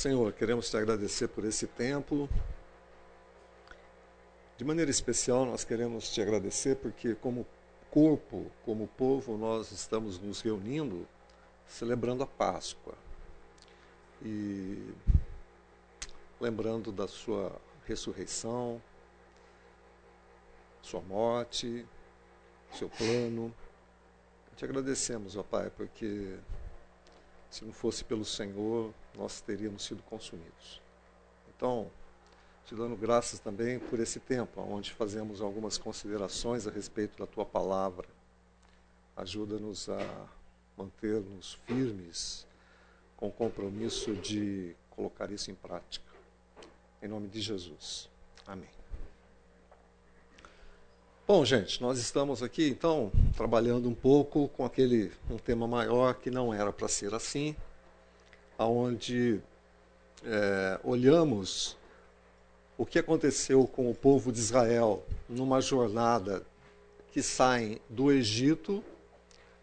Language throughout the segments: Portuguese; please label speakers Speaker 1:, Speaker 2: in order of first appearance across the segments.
Speaker 1: Senhor, queremos te agradecer por esse tempo. De maneira especial, nós queremos te agradecer porque, como corpo, como povo, nós estamos nos reunindo celebrando a Páscoa e lembrando da sua ressurreição, sua morte, seu plano. Te agradecemos, ó Pai, porque se não fosse pelo Senhor, nós teríamos sido consumidos. Então, te dando graças também por esse tempo, onde fazemos algumas considerações a respeito da tua palavra. Ajuda-nos a manter-nos firmes com o compromisso de colocar isso em prática. Em nome de Jesus. Amém. Bom, gente, nós estamos aqui então trabalhando um pouco com aquele um tema maior que não era para ser assim, aonde é, olhamos o que aconteceu com o povo de Israel numa jornada que saem do Egito,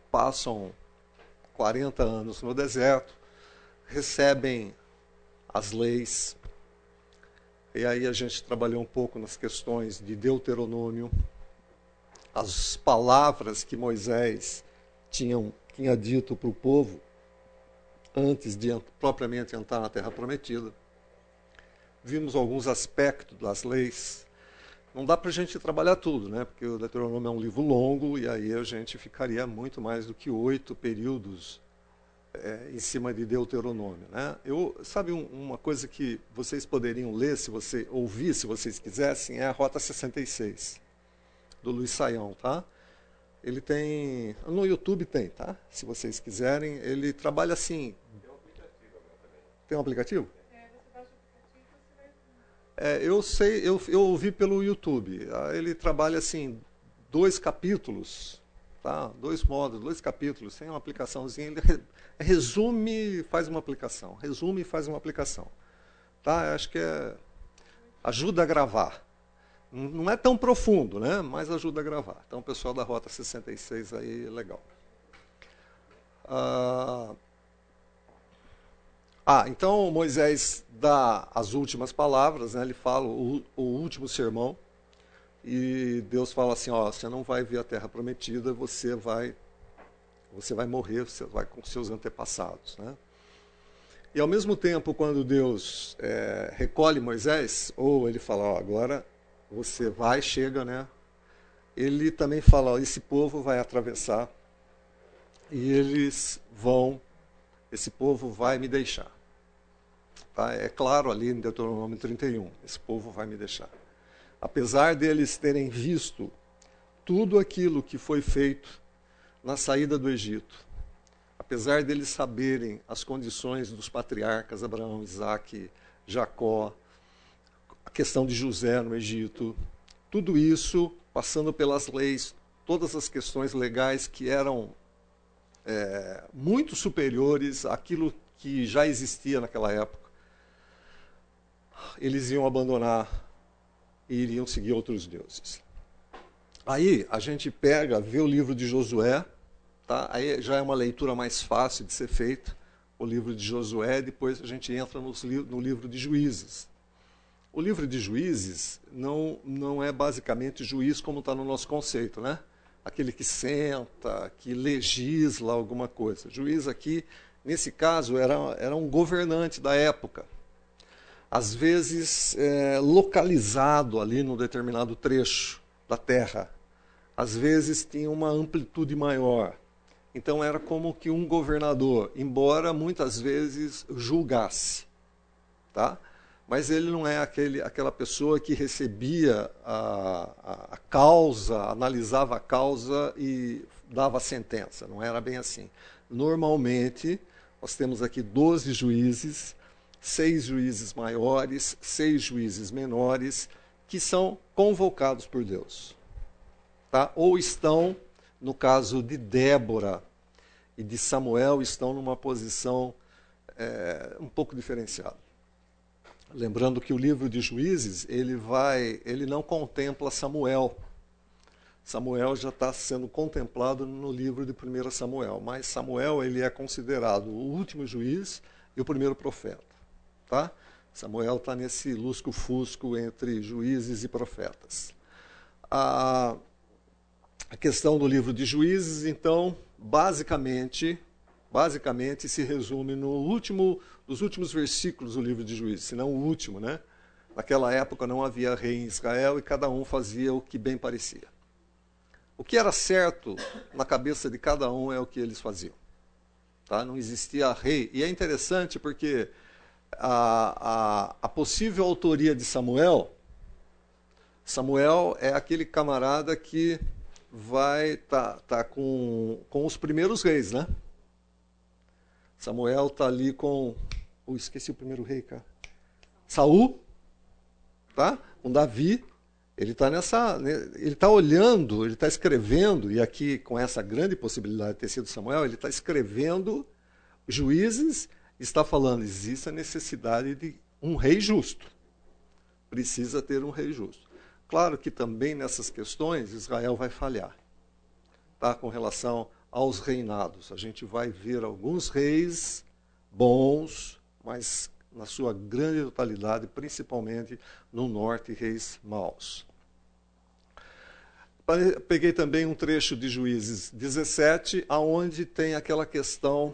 Speaker 1: passam 40 anos no deserto, recebem as leis. E aí a gente trabalhou um pouco nas questões de Deuteronômio, as palavras que Moisés tinham, tinha dito para o povo antes de propriamente entrar na Terra Prometida. Vimos alguns aspectos das leis. Não dá para a gente trabalhar tudo, né? porque o Deuteronômio é um livro longo e aí a gente ficaria muito mais do que oito períodos é, em cima de Deuteronômio. Né? Eu, sabe um, uma coisa que vocês poderiam ler, se você ouvir, se vocês quisessem, é a Rota 66 do Luiz Saião, tá? Ele tem. No YouTube tem, tá? Se vocês quiserem. Ele trabalha assim. Tem um aplicativo? É, eu sei, eu, eu ouvi pelo YouTube. Ah, ele trabalha assim, dois capítulos, tá? dois modos, dois capítulos, tem uma aplicaçãozinha. Ele resume faz uma aplicação. Resume e faz uma aplicação. Tá? Acho que é, ajuda a gravar. Não é tão profundo, né? mas ajuda a gravar. Então, o pessoal da Rota 66 aí, legal. Ah, ah então Moisés dá as últimas palavras, né? ele fala o, o último sermão, e Deus fala assim, ó, você não vai ver a terra prometida, você vai você vai morrer, você vai com seus antepassados, né? E ao mesmo tempo, quando Deus é, recolhe Moisés, ou ele fala, ó, agora você vai, chega, né? Ele também fala: ó, esse povo vai atravessar e eles vão, esse povo vai me deixar. Tá? É claro ali em Deuteronômio 31, esse povo vai me deixar. Apesar deles terem visto tudo aquilo que foi feito na saída do Egito, apesar deles saberem as condições dos patriarcas Abraão, Isaac, Jacó, questão de José no Egito, tudo isso passando pelas leis, todas as questões legais que eram é, muito superiores àquilo que já existia naquela época, eles iam abandonar e iriam seguir outros deuses. Aí a gente pega, vê o livro de Josué, tá? aí já é uma leitura mais fácil de ser feita, o livro de Josué, depois a gente entra no livro de Juízes. O livro de juízes não, não é basicamente juiz como está no nosso conceito, né? Aquele que senta, que legisla alguma coisa. Juiz aqui, nesse caso, era, era um governante da época. Às vezes é, localizado ali num determinado trecho da terra. Às vezes tinha uma amplitude maior. Então era como que um governador, embora muitas vezes julgasse. Tá? Mas ele não é aquele, aquela pessoa que recebia a, a, a, causa, analisava a causa e dava a sentença. Não era bem assim. Normalmente, nós temos aqui 12 juízes, seis juízes maiores, seis juízes menores, que são convocados por Deus. Tá? Ou estão, no caso de Débora e de Samuel, estão numa posição é, um pouco diferenciada. Lembrando que o livro de Juízes, ele vai, ele não contempla Samuel. Samuel já está sendo contemplado no livro de 1 Samuel, mas Samuel ele é considerado o último juiz e o primeiro profeta. Tá? Samuel está nesse lusco-fusco entre juízes e profetas. A, a questão do livro de juízes, então, basicamente, basicamente se resume no último, nos últimos versículos do livro de juízes, se não o último, né? Naquela época não havia rei em Israel e cada um fazia o que bem parecia. O que era certo na cabeça de cada um é o que eles faziam. Tá? Não existia rei. E é interessante porque a, a, a possível autoria de Samuel, Samuel é aquele camarada que vai estar tá, tá com, com os primeiros reis, né? Samuel está ali com. Oh, esqueci o primeiro rei, cara. Saul, tá? Com Davi. Ele está nessa. Né, ele está olhando, ele está escrevendo, e aqui com essa grande possibilidade de ter sido Samuel, ele está escrevendo juízes, está falando, existe a necessidade de um rei justo. Precisa ter um rei justo. Claro que também nessas questões Israel vai falhar. Tá? Com relação aos reinados. A gente vai ver alguns reis bons, mas na sua grande totalidade, principalmente no norte, reis maus. Peguei também um trecho de Juízes 17, aonde tem aquela questão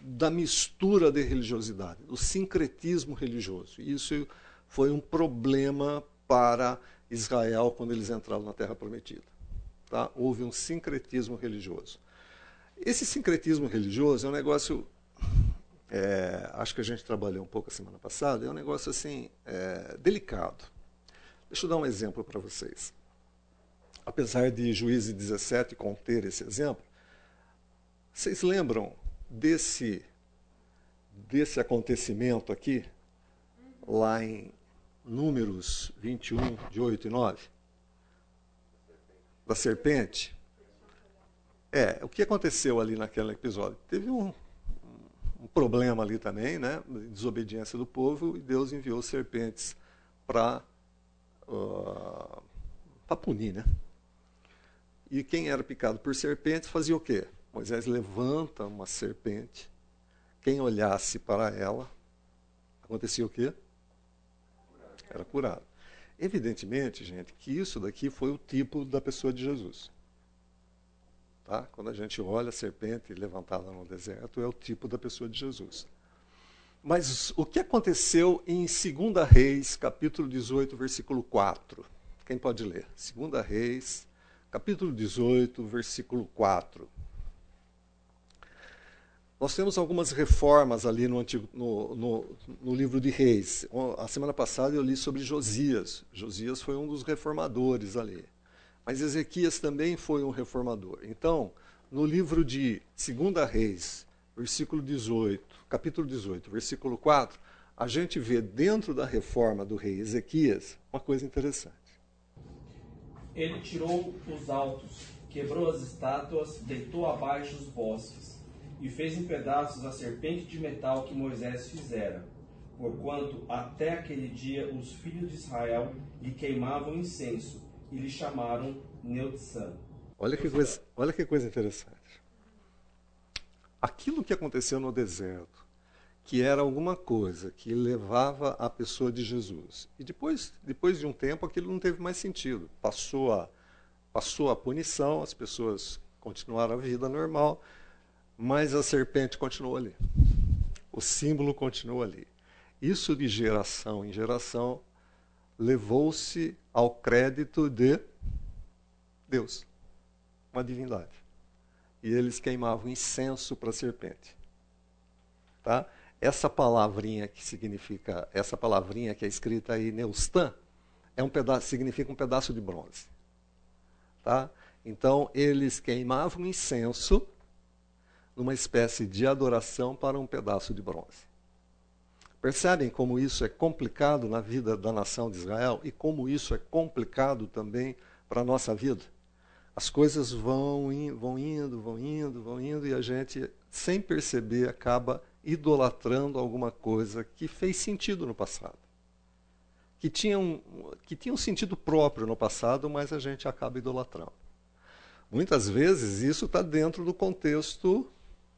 Speaker 1: da mistura de religiosidade, do sincretismo religioso. Isso foi um problema para Israel quando eles entraram na Terra Prometida. Tá? Houve um sincretismo religioso. Esse sincretismo religioso é um negócio é, acho que a gente trabalhou um pouco a semana passada, é um negócio assim é, delicado. Deixa eu dar um exemplo para vocês. Apesar de Juízes 17 conter esse exemplo, vocês lembram desse, desse acontecimento aqui, lá em Números 21, de 8 e 9? Da serpente? É, o que aconteceu ali naquele episódio? Teve um, um problema ali também, né? Desobediência do povo, e Deus enviou serpentes para uh, punir, né? E quem era picado por serpentes fazia o quê? Moisés levanta uma serpente, quem olhasse para ela, acontecia o quê? Era curado. Evidentemente, gente, que isso daqui foi o tipo da pessoa de Jesus. Tá? Quando a gente olha a serpente levantada no deserto, é o tipo da pessoa de Jesus. Mas o que aconteceu em 2 Reis, capítulo 18, versículo 4? Quem pode ler? 2 Reis, capítulo 18, versículo 4. Nós temos algumas reformas ali no, antigo, no, no, no, livro de Reis. A semana passada eu li sobre Josias. Josias foi um dos reformadores ali. Mas Ezequias também foi um reformador. Então, no livro de 2 Reis, versículo 18, capítulo 18, versículo 4, a gente vê dentro da reforma do rei Ezequias uma coisa interessante.
Speaker 2: Ele tirou os altos, quebrou as estátuas, deitou abaixo os bosques e fez em pedaços a serpente de metal que Moisés fizera. Porquanto até aquele dia os filhos de Israel lhe queimavam incenso e lhe chamaram Neutsan.
Speaker 1: Olha que coisa, olha que coisa interessante. Aquilo que aconteceu no deserto, que era alguma coisa que levava a pessoa de Jesus. E depois, depois de um tempo, aquilo não teve mais sentido. Passou a, passou a punição, as pessoas continuaram a vida normal, mas a serpente continuou ali. O símbolo continuou ali. Isso de geração em geração levou-se ao crédito de Deus, uma divindade. E eles queimavam incenso para a serpente. Tá? Essa palavrinha que significa, essa palavrinha que é escrita aí, Neustan, é um pedaço, significa um pedaço de bronze. Tá? Então, eles queimavam incenso numa espécie de adoração para um pedaço de bronze. Percebem como isso é complicado na vida da nação de Israel e como isso é complicado também para a nossa vida? As coisas vão, vão indo, vão indo, vão indo e a gente, sem perceber, acaba idolatrando alguma coisa que fez sentido no passado. Que tinha um, que tinha um sentido próprio no passado, mas a gente acaba idolatrando. Muitas vezes isso está dentro do contexto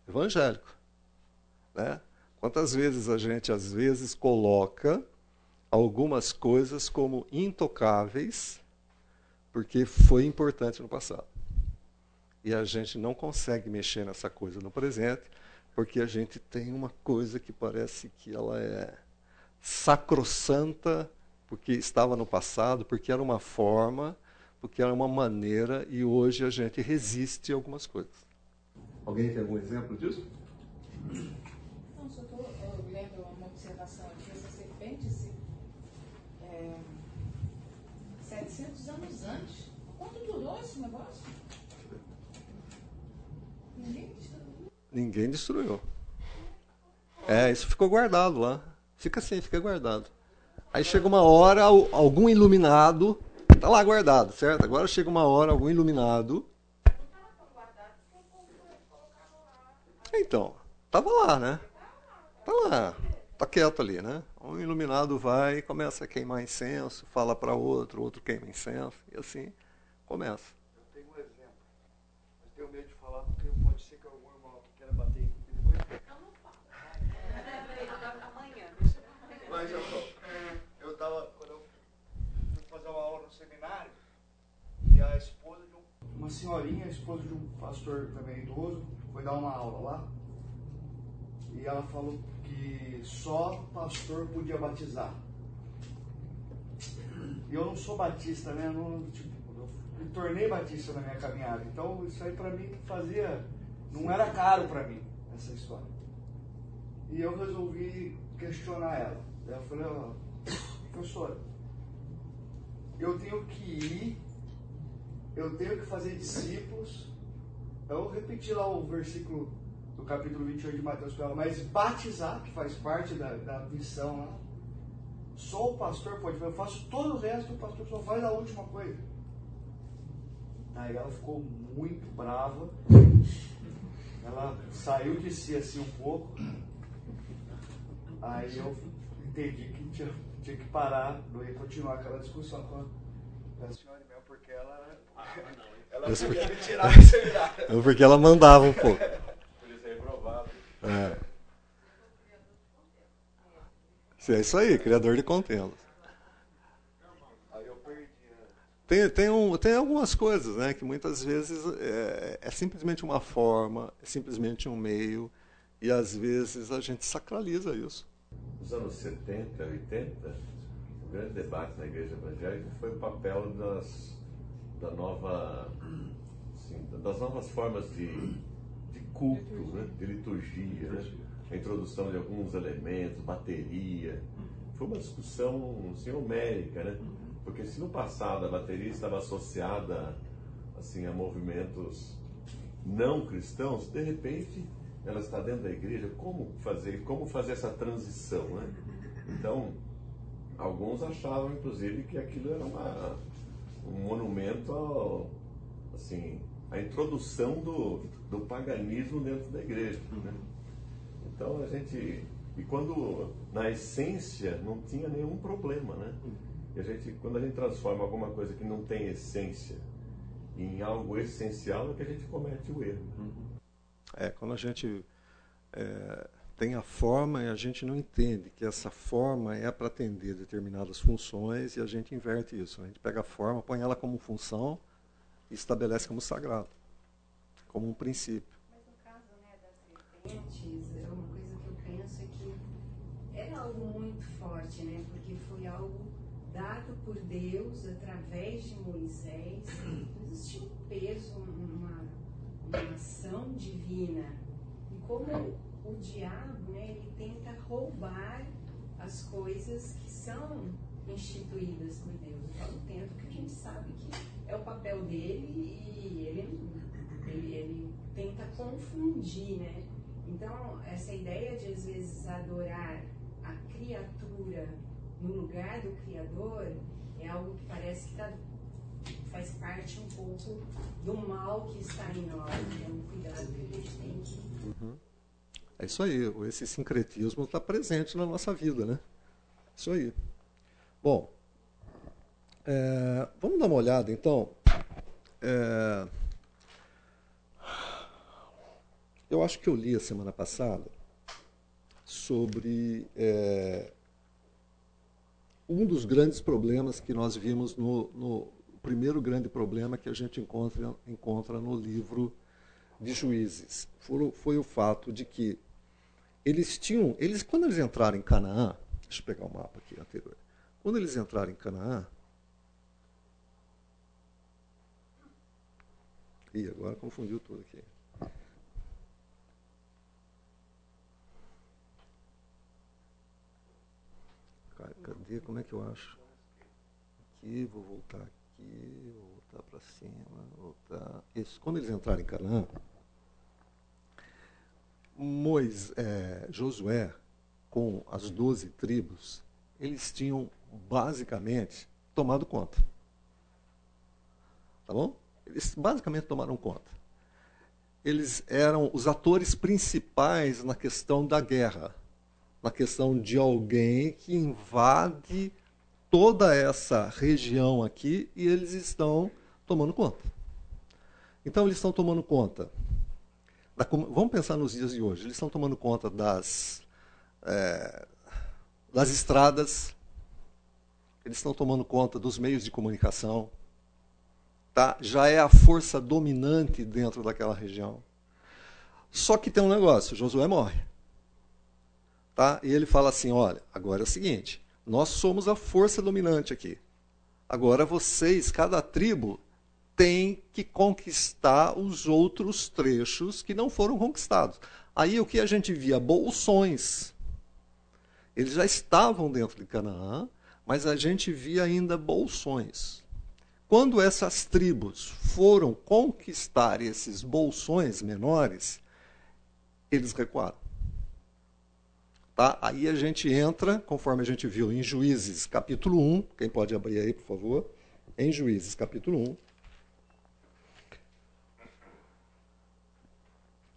Speaker 1: evangélico. Né? Quantas vezes a gente, às vezes, coloca algumas coisas como intocáveis, porque foi importante no passado. E a gente não consegue mexer nessa coisa no presente, porque a gente tem uma coisa que parece que ela é sacrossanta, porque estava no passado, porque era uma forma, porque era uma maneira, e hoje a gente resiste a algumas coisas. Alguém tem algum exemplo disso?
Speaker 3: Não, só estou lendo uma observação aqui. Essa serpente, se, é, 700 anos antes. Quanto durou esse negócio? Ninguém destruiu.
Speaker 1: Ninguém destruiu. É, isso ficou guardado lá. Fica assim, fica guardado. Aí chega uma hora, algum iluminado. Está lá guardado, certo? Agora chega uma hora, algum iluminado. Então, tava lá, né? Tá lá, tá quieto ali, né? Um iluminado vai e começa a queimar incenso, fala para outro, outro queima incenso, e assim começa.
Speaker 4: Eu tenho um exemplo, mas tenho medo de falar porque pode ser que algum irmão queira bater em depois. Eu não falo. Amanhã, Mas eu, eu estava, quando eu fui fazer uma aula no seminário, e a esposa de um, uma senhorinha, a esposa de um pastor também idoso, foi dar uma aula lá. E ela falou que só pastor podia batizar. E eu não sou batista, né? Não, tipo, eu me tornei batista na minha caminhada. Então isso aí para mim fazia. Não era caro para mim, essa história. E eu resolvi questionar ela. Eu falei, ó, professora, eu tenho que ir, eu tenho que fazer discípulos. Eu repeti lá o versículo do capítulo 28 de Mateus para ela, mas batizar, que faz parte da, da missão lá, só o pastor pode fazer. Eu faço todo o resto, o pastor só faz a última coisa. Aí ela ficou muito brava. Ela saiu de si assim um pouco. Aí eu entendi que tinha, tinha que parar, não continuar aquela discussão com a senhora mesmo, porque ela, ela podia me tirar do seminário.
Speaker 1: Porque ela mandava um pouco.
Speaker 4: É.
Speaker 1: É isso aí, criador de contendas.
Speaker 4: Perdi.
Speaker 1: Tem, tem, um, tem algumas coisas né, que muitas vezes é, é simplesmente uma forma, é simplesmente um meio, e às vezes a gente sacraliza isso.
Speaker 5: Nos anos 70, 80, o grande debate na igreja evangélica foi o papel das, da nova, assim, das novas formas de, de culto, né, de liturgia, né, a introdução de alguns elementos, bateria. Foi uma discussão assim, homérica, né? Porque se no passado a bateria estava associada assim, a movimentos não cristãos, de repente ela está dentro da igreja, como fazer, como fazer essa transição, né? Então, alguns achavam inclusive que aquilo era uma, um monumento ao, assim, à introdução do, do paganismo dentro da igreja, né? Então a gente e quando na essência não tinha nenhum problema, né? E a gente quando a gente transforma alguma coisa que não tem essência em algo essencial é que a gente comete o erro.
Speaker 1: É, quando a gente é, tem a forma e a gente não entende que essa forma é para atender determinadas funções e a gente inverte isso. A gente pega a forma, põe ela como função e estabelece como sagrado, como um princípio.
Speaker 6: Mas no caso né, das serpentes, é uma coisa que eu penso é que era algo muito forte, né? Porque foi algo dado por Deus através de Moisés. Existia um peso, uma, uma ação divina. E como o diabo, né, ele tenta roubar as coisas que são instituídas por Deus. Eu falo porque a gente sabe que é o papel dele e ele, ele, ele tenta confundir, né? Então, essa ideia de às vezes adorar a criatura no lugar do Criador é algo que parece que tá, faz parte um pouco do mal que está em nós. É um cuidado que a gente tem que.
Speaker 1: É isso aí, esse sincretismo está presente na nossa vida, né? Isso aí. Bom, é, vamos dar uma olhada então. É, eu acho que eu li a semana passada sobre é, um dos grandes problemas que nós vimos no, no primeiro grande problema que a gente encontra, encontra no livro de Juízes. Foi, foi o fato de que eles tinham, eles quando eles entraram em Canaã, deixa eu pegar o mapa aqui anterior. Quando eles entraram em Canaã, e agora confundiu tudo aqui. Cadê? Como é que eu acho? Aqui, vou voltar aqui, vou voltar para cima, voltar. Isso. Quando eles entraram em Canaã, Moisés, é, Josué, com as doze tribos, eles tinham basicamente tomado conta. Tá bom? Eles basicamente tomaram conta. Eles eram os atores principais na questão da guerra na questão de alguém que invade toda essa região aqui e eles estão tomando conta. Então, eles estão tomando conta. Da, vamos pensar nos dias de hoje. Eles estão tomando conta das, é, das estradas, eles estão tomando conta dos meios de comunicação. Tá? Já é a força dominante dentro daquela região. Só que tem um negócio: Josué morre. Tá? E ele fala assim: olha, agora é o seguinte, nós somos a força dominante aqui. Agora vocês, cada tribo, tem que conquistar os outros trechos que não foram conquistados. Aí o que a gente via? Bolsões. Eles já estavam dentro de Canaã, mas a gente via ainda bolsões. Quando essas tribos foram conquistar esses bolsões menores, eles recuaram. Tá? Aí a gente entra, conforme a gente viu em Juízes capítulo 1, quem pode abrir aí, por favor? Em Juízes capítulo 1.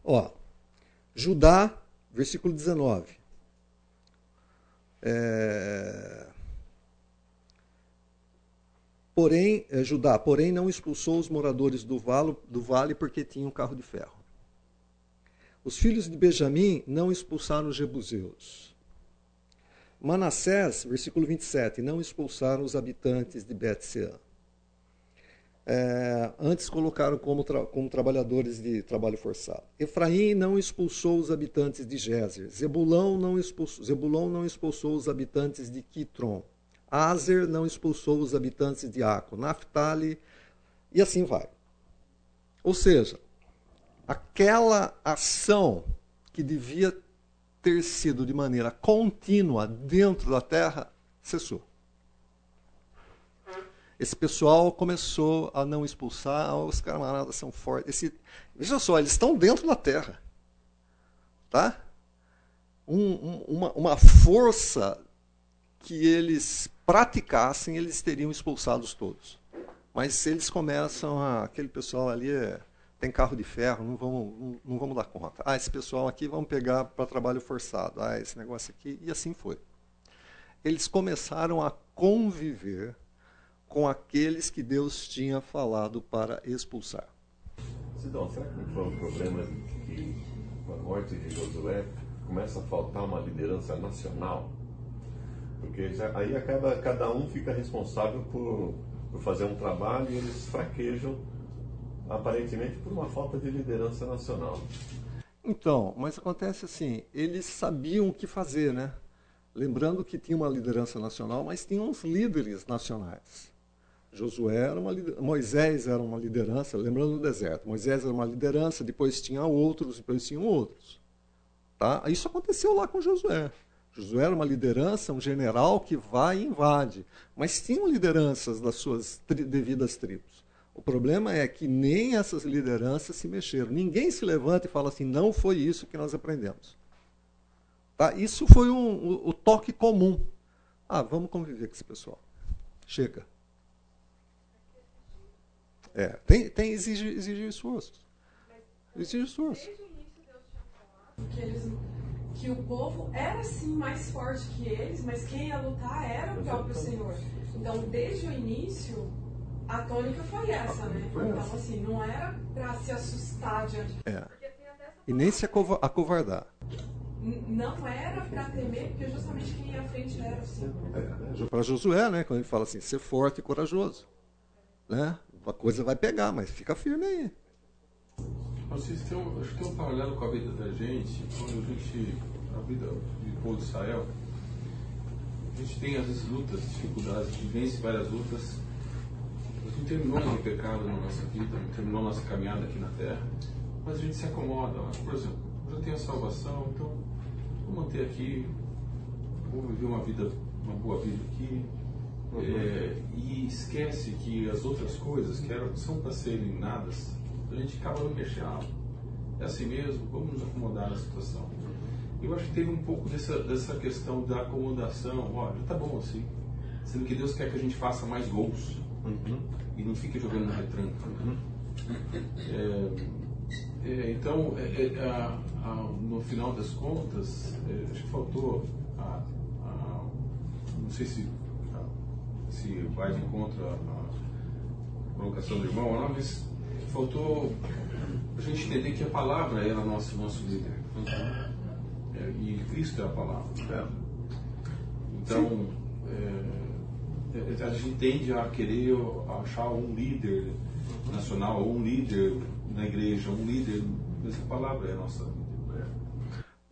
Speaker 1: Ó, Judá, versículo 19. É... Porém, é, Judá, porém não expulsou os moradores do vale, do vale porque tinham carro de ferro. Os filhos de Benjamim não expulsaram os jebuseus. Manassés, versículo 27, não expulsaram os habitantes de Bet-Sean. É, antes colocaram como, tra como trabalhadores de trabalho forçado. Efraim não expulsou os habitantes de Gézer. Zebulão não expulsou, Zebulão não expulsou os habitantes de Quitron. Azer não expulsou os habitantes de Aco. Naphtali, e assim vai. Ou seja, aquela ação que devia ter sido de maneira contínua dentro da terra cessou. Esse pessoal começou a não expulsar, os camaradas são fortes. Esse, veja só, eles estão dentro da terra. Tá? Um, um, uma, uma força que eles praticassem, eles teriam expulsados todos. Mas eles começam a. aquele pessoal ali é tem carro de ferro, não vamos, não, não vamos dar conta. Ah, esse pessoal aqui vamos pegar para trabalho forçado. Ah, esse negócio aqui. E assim foi. Eles começaram a conviver com aqueles que Deus tinha falado para expulsar.
Speaker 5: Sidão, será que não foi um problema que com a morte de Josué começa a faltar uma liderança nacional? Porque já, aí acaba, cada um fica responsável por, por fazer um trabalho e eles fraquejam aparentemente por uma falta de liderança nacional.
Speaker 1: Então, mas acontece assim, eles sabiam o que fazer, né? Lembrando que tinha uma liderança nacional, mas tinha uns líderes nacionais. Josué era uma Moisés era uma liderança, lembrando do deserto. Moisés era uma liderança, depois tinha outros, depois tinham outros. Tá? Isso aconteceu lá com Josué. Josué era uma liderança, um general que vai e invade, mas tinham lideranças das suas tri devidas tribos. O problema é que nem essas lideranças se mexeram. Ninguém se levanta e fala assim, não foi isso que nós aprendemos. Tá? Isso foi um, o, o toque comum. Ah, vamos conviver com esse pessoal. Chega. É, tem, tem exige, exige esforço. Exige esforço.
Speaker 7: Que, eles, que o povo era sim mais forte que eles, mas quem ia lutar era o próprio Senhor. Então, desde o início, a tônica foi essa, né? Então, assim, não era para se assustar diante
Speaker 1: é. E nem se acovardar.
Speaker 7: não era para temer, porque justamente quem ia à frente era o Senhor.
Speaker 1: É, para Josué, né? Quando ele fala assim, ser forte e corajoso. Né? A coisa vai pegar, mas fica firme aí.
Speaker 8: Vocês têm acho que tem um paralelo com a vida da gente, quando a gente, a vida do povo de Israel, a gente tem às vezes lutas, dificuldades, a gente vence várias lutas, a gente não terminou nenhum pecado na nossa vida, não terminou nossa caminhada aqui na Terra, mas a gente se acomoda. Por exemplo, eu já tenho a salvação, então vou manter aqui, vou viver uma vida, uma boa vida aqui. É, e esquece que as outras coisas que eram, são para serem nadas, a gente acaba não mexendo. É assim mesmo, vamos nos acomodar na situação. Eu acho que teve um pouco dessa, dessa questão da acomodação. Olha, tá bom assim. Sendo que Deus quer que a gente faça mais gols uhum. e não fique jogando no retranco. Uhum. É, é, então, é, é, a, a, no final das contas, é, acho que faltou. A, não sei se, se vai de encontro à colocação do irmão, não, mas faltou a gente entender que a palavra era nosso, nosso líder. É, e Cristo é a palavra. É. Então, é, é, a gente tende a querer achar um líder nacional, ou um líder na igreja, um líder, mas a palavra é a nossa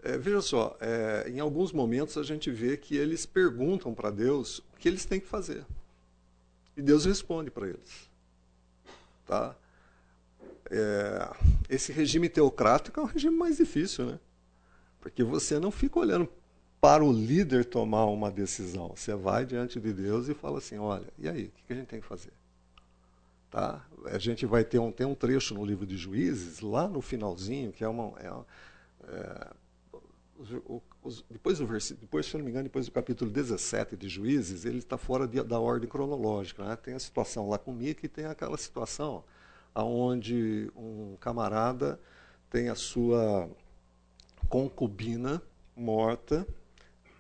Speaker 1: é, veja só, é, em alguns momentos a gente vê que eles perguntam para Deus o que eles têm que fazer. E Deus responde para eles. Tá? É, esse regime teocrático é um regime mais difícil, né? Porque você não fica olhando para o líder tomar uma decisão. Você vai diante de Deus e fala assim: olha, e aí, o que a gente tem que fazer? Tá? A gente vai ter um, tem um trecho no livro de Juízes, lá no finalzinho, que é uma. É, é, os, depois do depois, se não me engano, depois do capítulo 17 de Juízes, ele está fora de, da ordem cronológica. Né? Tem a situação lá com Mica e tem aquela situação onde um camarada tem a sua concubina morta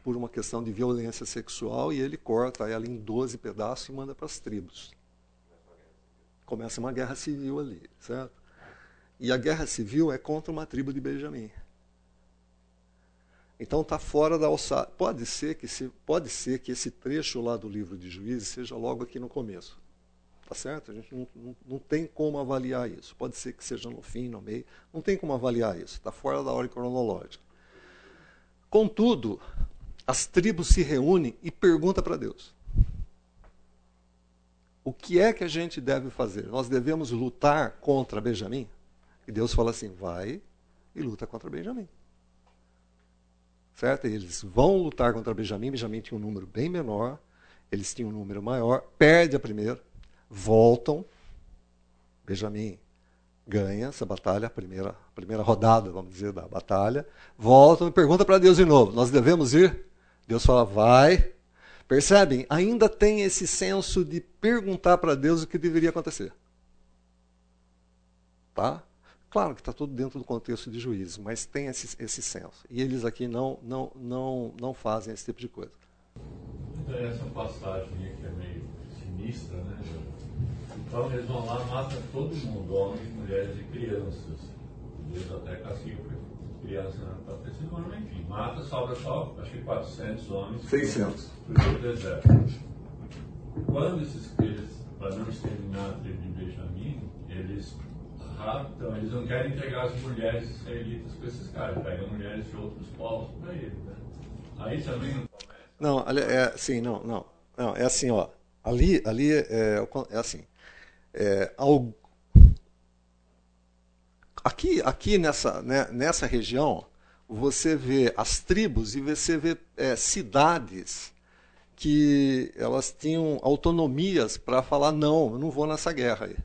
Speaker 1: por uma questão de violência sexual e ele corta ela em 12 pedaços e manda para as tribos. Começa uma guerra civil ali, certo? E a guerra civil é contra uma tribo de Benjamim. Então está fora da alçada. Pode ser que se, pode ser que esse trecho lá do livro de Juízes seja logo aqui no começo. Tá certo? A gente não, não, não, tem como avaliar isso. Pode ser que seja no fim, no meio. Não tem como avaliar isso. Está fora da ordem cronológica. Contudo, as tribos se reúnem e perguntam para Deus: O que é que a gente deve fazer? Nós devemos lutar contra Benjamim? E Deus fala assim: vai e luta contra Benjamim. Certo? Eles vão lutar contra Benjamim. Benjamim tinha um número bem menor, eles tinham um número maior, perde a primeira voltam. Benjamin ganha essa batalha, a primeira, a primeira rodada, vamos dizer, da batalha. Voltam e perguntam para Deus de novo: Nós devemos ir? Deus fala: Vai. Percebem? Ainda tem esse senso de perguntar para Deus o que deveria acontecer. Tá? Claro que está tudo dentro do contexto de juízo, mas tem esse, esse senso. E eles aqui não, não, não, não fazem esse tipo de coisa.
Speaker 9: Então, essa passagem que é meio sinistra, né? Então eles vão lá, matam todo mundo, homens, mulheres e crianças. Deus até castiga criança na própria semana, enfim, mata, sobra só, acho que 400 homens.
Speaker 1: 600.
Speaker 9: Por deserto. Quando esses, eles, para não exterminar a tribo de Benjamim, eles raptam, eles não querem entregar as mulheres israelitas para esses caras, pegam mulheres de outros povos para eles. Né? Aí também não
Speaker 1: Não, é, sim, não, não. Não, é assim, ó. Ali, ali é, é assim. É, ao, aqui, aqui nessa, né, nessa região, você vê as tribos e você vê é, cidades que elas tinham autonomias para falar não, eu não vou nessa guerra aí.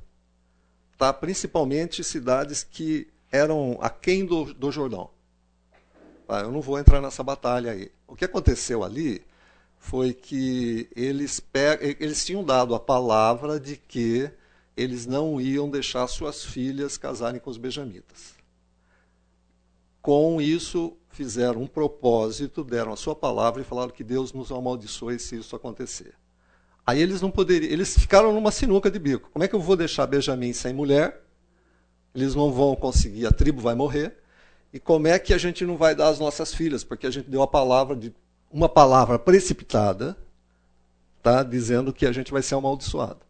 Speaker 1: Tá? Principalmente cidades que eram aquém do, do Jordão. Tá? Eu não vou entrar nessa batalha aí. O que aconteceu ali foi que eles, eles tinham dado a palavra de que eles não iam deixar suas filhas casarem com os benjamitas. Com isso, fizeram um propósito, deram a sua palavra e falaram que Deus nos amaldiçoe se isso acontecer. Aí eles não poderiam, eles ficaram numa sinuca de bico. Como é que eu vou deixar Benjamim sem mulher? Eles não vão conseguir, a tribo vai morrer. E como é que a gente não vai dar as nossas filhas? Porque a gente deu a palavra de uma palavra precipitada, tá, dizendo que a gente vai ser amaldiçoado.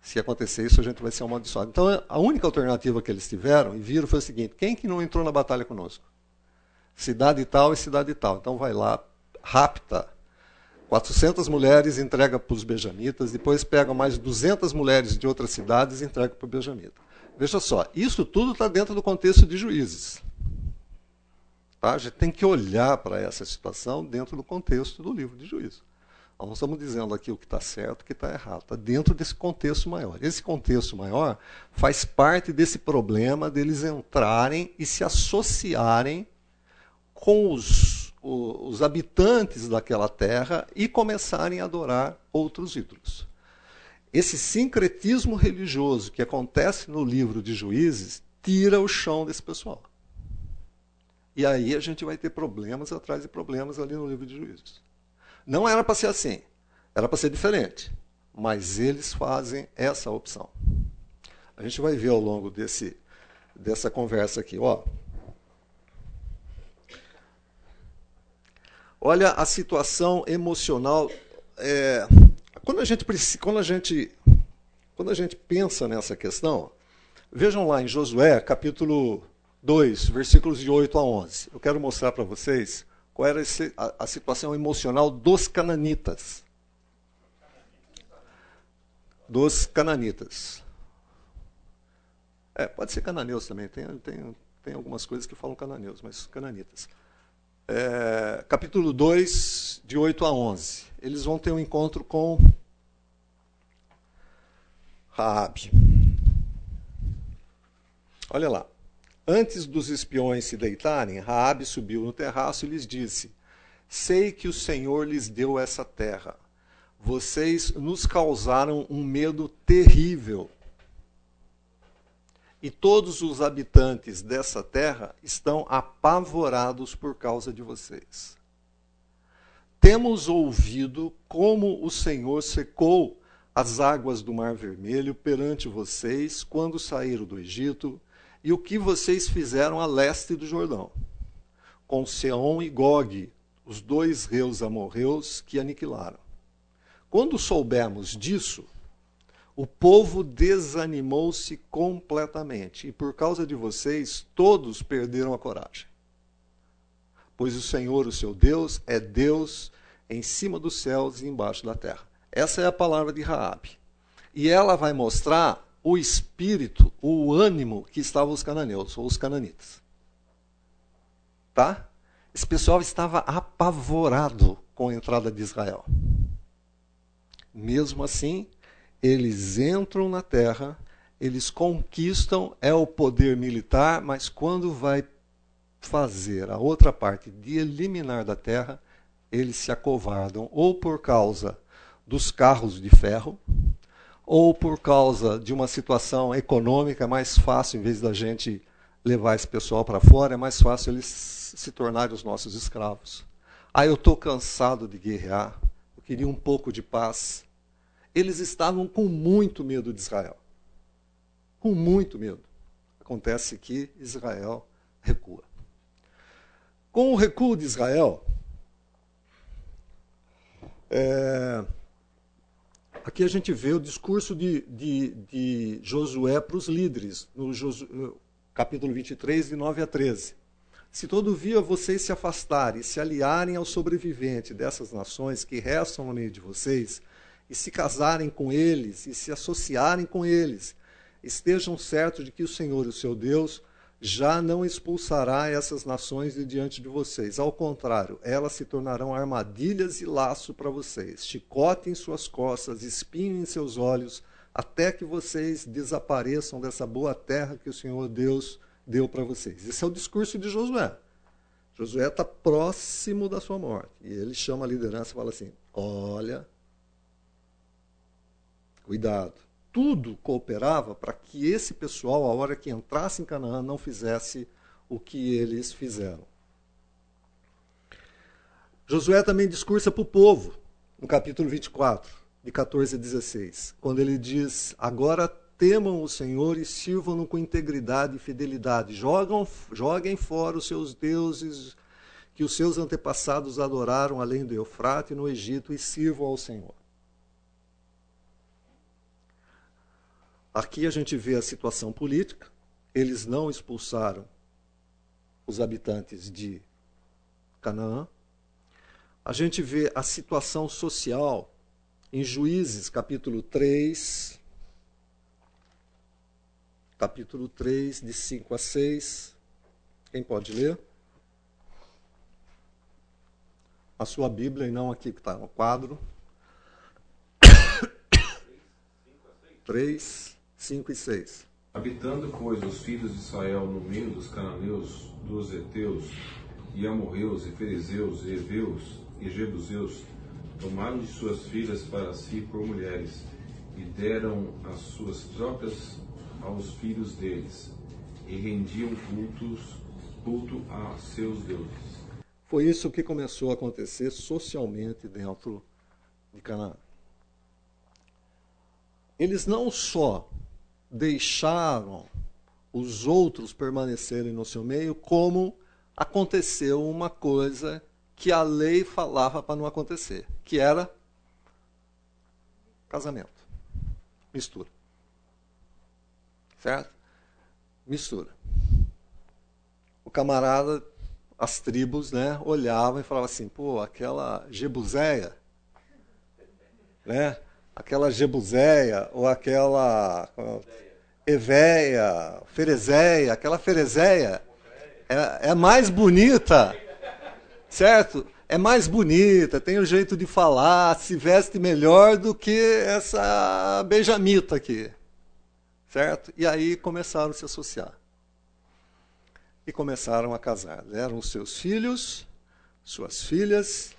Speaker 1: Se acontecer isso, a gente vai ser amaldiçoado. Então, a única alternativa que eles tiveram e viram foi o seguinte: quem que não entrou na batalha conosco? Cidade tal e cidade tal. Então, vai lá, rapta 400 mulheres, entrega para os benjamitas, depois pega mais 200 mulheres de outras cidades e entrega para o benjamita. Veja só, isso tudo está dentro do contexto de juízes. Tá? A gente tem que olhar para essa situação dentro do contexto do livro de juízes. Nós não estamos dizendo aqui o que está certo, o que está errado. Está dentro desse contexto maior. Esse contexto maior faz parte desse problema deles entrarem e se associarem com os, os habitantes daquela terra e começarem a adorar outros ídolos. Esse sincretismo religioso que acontece no livro de Juízes tira o chão desse pessoal. E aí a gente vai ter problemas atrás de problemas ali no livro de Juízes. Não era para ser assim, era para ser diferente. Mas eles fazem essa opção. A gente vai ver ao longo desse, dessa conversa aqui. Ó. Olha a situação emocional. É, quando a gente quando a gente quando a gente pensa nessa questão, vejam lá em Josué, capítulo 2, versículos de 8 a 11. Eu quero mostrar para vocês qual era a, situação emocional dos cananitas. Dos cananitas. É, pode ser cananeus também, tem, tem, tem algumas coisas que falam cananeus, mas cananitas. É, capítulo 2, de 8 a 11 eles vão ter um encontro com Raabe. Olha lá. Antes dos espiões se deitarem, Raabe subiu no terraço e lhes disse: Sei que o Senhor lhes deu essa terra. Vocês nos causaram um medo terrível. E todos os habitantes dessa terra estão apavorados por causa de vocês. Temos ouvido como o Senhor secou as águas do Mar Vermelho perante vocês quando saíram do Egito e o que vocês fizeram a leste do Jordão, com Seom e Gog, os dois reus amorreus que aniquilaram. Quando soubermos disso, o povo desanimou-se completamente, e por causa de vocês, todos perderam a coragem pois o Senhor, o seu Deus, é Deus em cima dos céus e embaixo da terra. Essa é a palavra de Raabe. E ela vai mostrar o espírito, o ânimo que estavam os cananeus, ou os cananitas. Tá? Esse pessoal estava apavorado com a entrada de Israel. Mesmo assim, eles entram na terra, eles conquistam, é o poder militar, mas quando vai fazer a outra parte de eliminar da terra, eles se acovardam ou por causa dos carros de ferro, ou por causa de uma situação econômica mais fácil, em vez da gente levar esse pessoal para fora, é mais fácil eles se tornarem os nossos escravos. Ah, eu estou cansado de guerrear, eu queria um pouco de paz. Eles estavam com muito medo de Israel. Com muito medo. Acontece que Israel recua. Com o recuo de Israel, é, aqui a gente vê o discurso de, de, de Josué para os líderes, no Josu, capítulo 23, de 9 a 13. Se todavia vocês se afastarem e se aliarem ao sobrevivente dessas nações que restam no meio de vocês, e se casarem com eles, e se associarem com eles, estejam certos de que o Senhor, o seu Deus, já não expulsará essas nações de diante de vocês. Ao contrário, elas se tornarão armadilhas e laço para vocês, chicote em suas costas, espinho em seus olhos, até que vocês desapareçam dessa boa terra que o Senhor Deus deu para vocês. Esse é o discurso de Josué. Josué está próximo da sua morte. E ele chama a liderança e fala assim: olha, cuidado tudo cooperava para que esse pessoal, a hora que entrasse em Canaã, não fizesse o que eles fizeram. Josué também discursa para o povo, no capítulo 24, de 14 a 16, quando ele diz: Agora temam o Senhor e sirvam-no com integridade e fidelidade. Jogam, joguem fora os seus deuses que os seus antepassados adoraram além do Eufrate no Egito e sirvam ao Senhor. Aqui a gente vê a situação política. Eles não expulsaram os habitantes de Canaã. A gente vê a situação social em Juízes, capítulo 3, capítulo 3, de 5 a 6. Quem pode ler? A sua Bíblia e não aqui que está no quadro. 3, 5 e 6.
Speaker 8: Habitando, pois, os filhos de Israel no meio dos cananeus, dos heteus, e amorreus, e fariseus, e heveus, e jebuseus, tomaram de suas filhas para si por mulheres, e deram as suas próprias aos filhos deles, e rendiam cultos, culto a seus deuses.
Speaker 1: Foi isso que começou a acontecer socialmente dentro de Canaã. Eles não só deixaram os outros permanecerem no seu meio, como aconteceu uma coisa que a lei falava para não acontecer, que era casamento, mistura. Certo? Mistura. O camarada, as tribos, né, olhavam e falavam assim, pô, aquela Jebuséia, né? Aquela Jebuséia ou aquela Evéia, Ferezéia, aquela Ferezéia é, é mais bonita, certo? É mais bonita, tem o jeito de falar, se veste melhor do que essa Benjamita aqui, certo? E aí começaram a se associar. E começaram a casar. Eram seus filhos, suas filhas,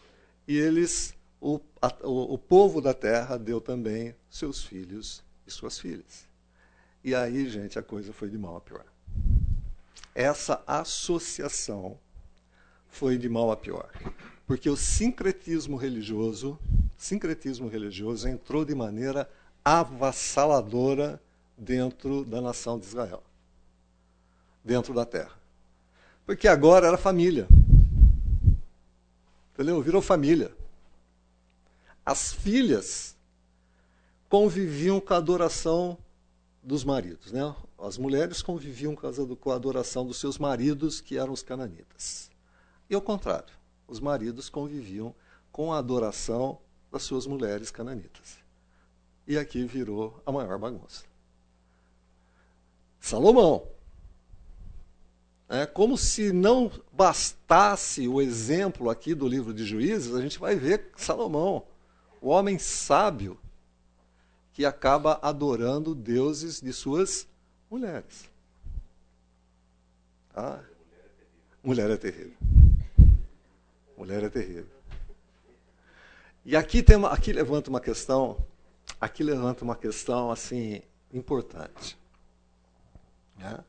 Speaker 1: e eles, o, a, o, o povo da terra deu também seus filhos e suas filhas. E aí, gente, a coisa foi de mal a pior. Essa associação foi de mal a pior. Porque o sincretismo religioso, sincretismo religioso entrou de maneira avassaladora dentro da nação de Israel. Dentro da terra. Porque agora era família. Entendeu? Virou família. As filhas conviviam com a adoração dos maridos. Né? As mulheres conviviam com a adoração dos seus maridos, que eram os cananitas. E ao contrário, os maridos conviviam com a adoração das suas mulheres cananitas. E aqui virou a maior bagunça. Salomão. É como se não bastasse o exemplo aqui do livro de Juízes, a gente vai ver Salomão, o homem sábio, que acaba adorando deuses de suas mulheres. Tá? Mulher é terrível. Mulher é terrível. E aqui tem uma, aqui levanta uma questão, aqui levanta uma questão assim importante. Né?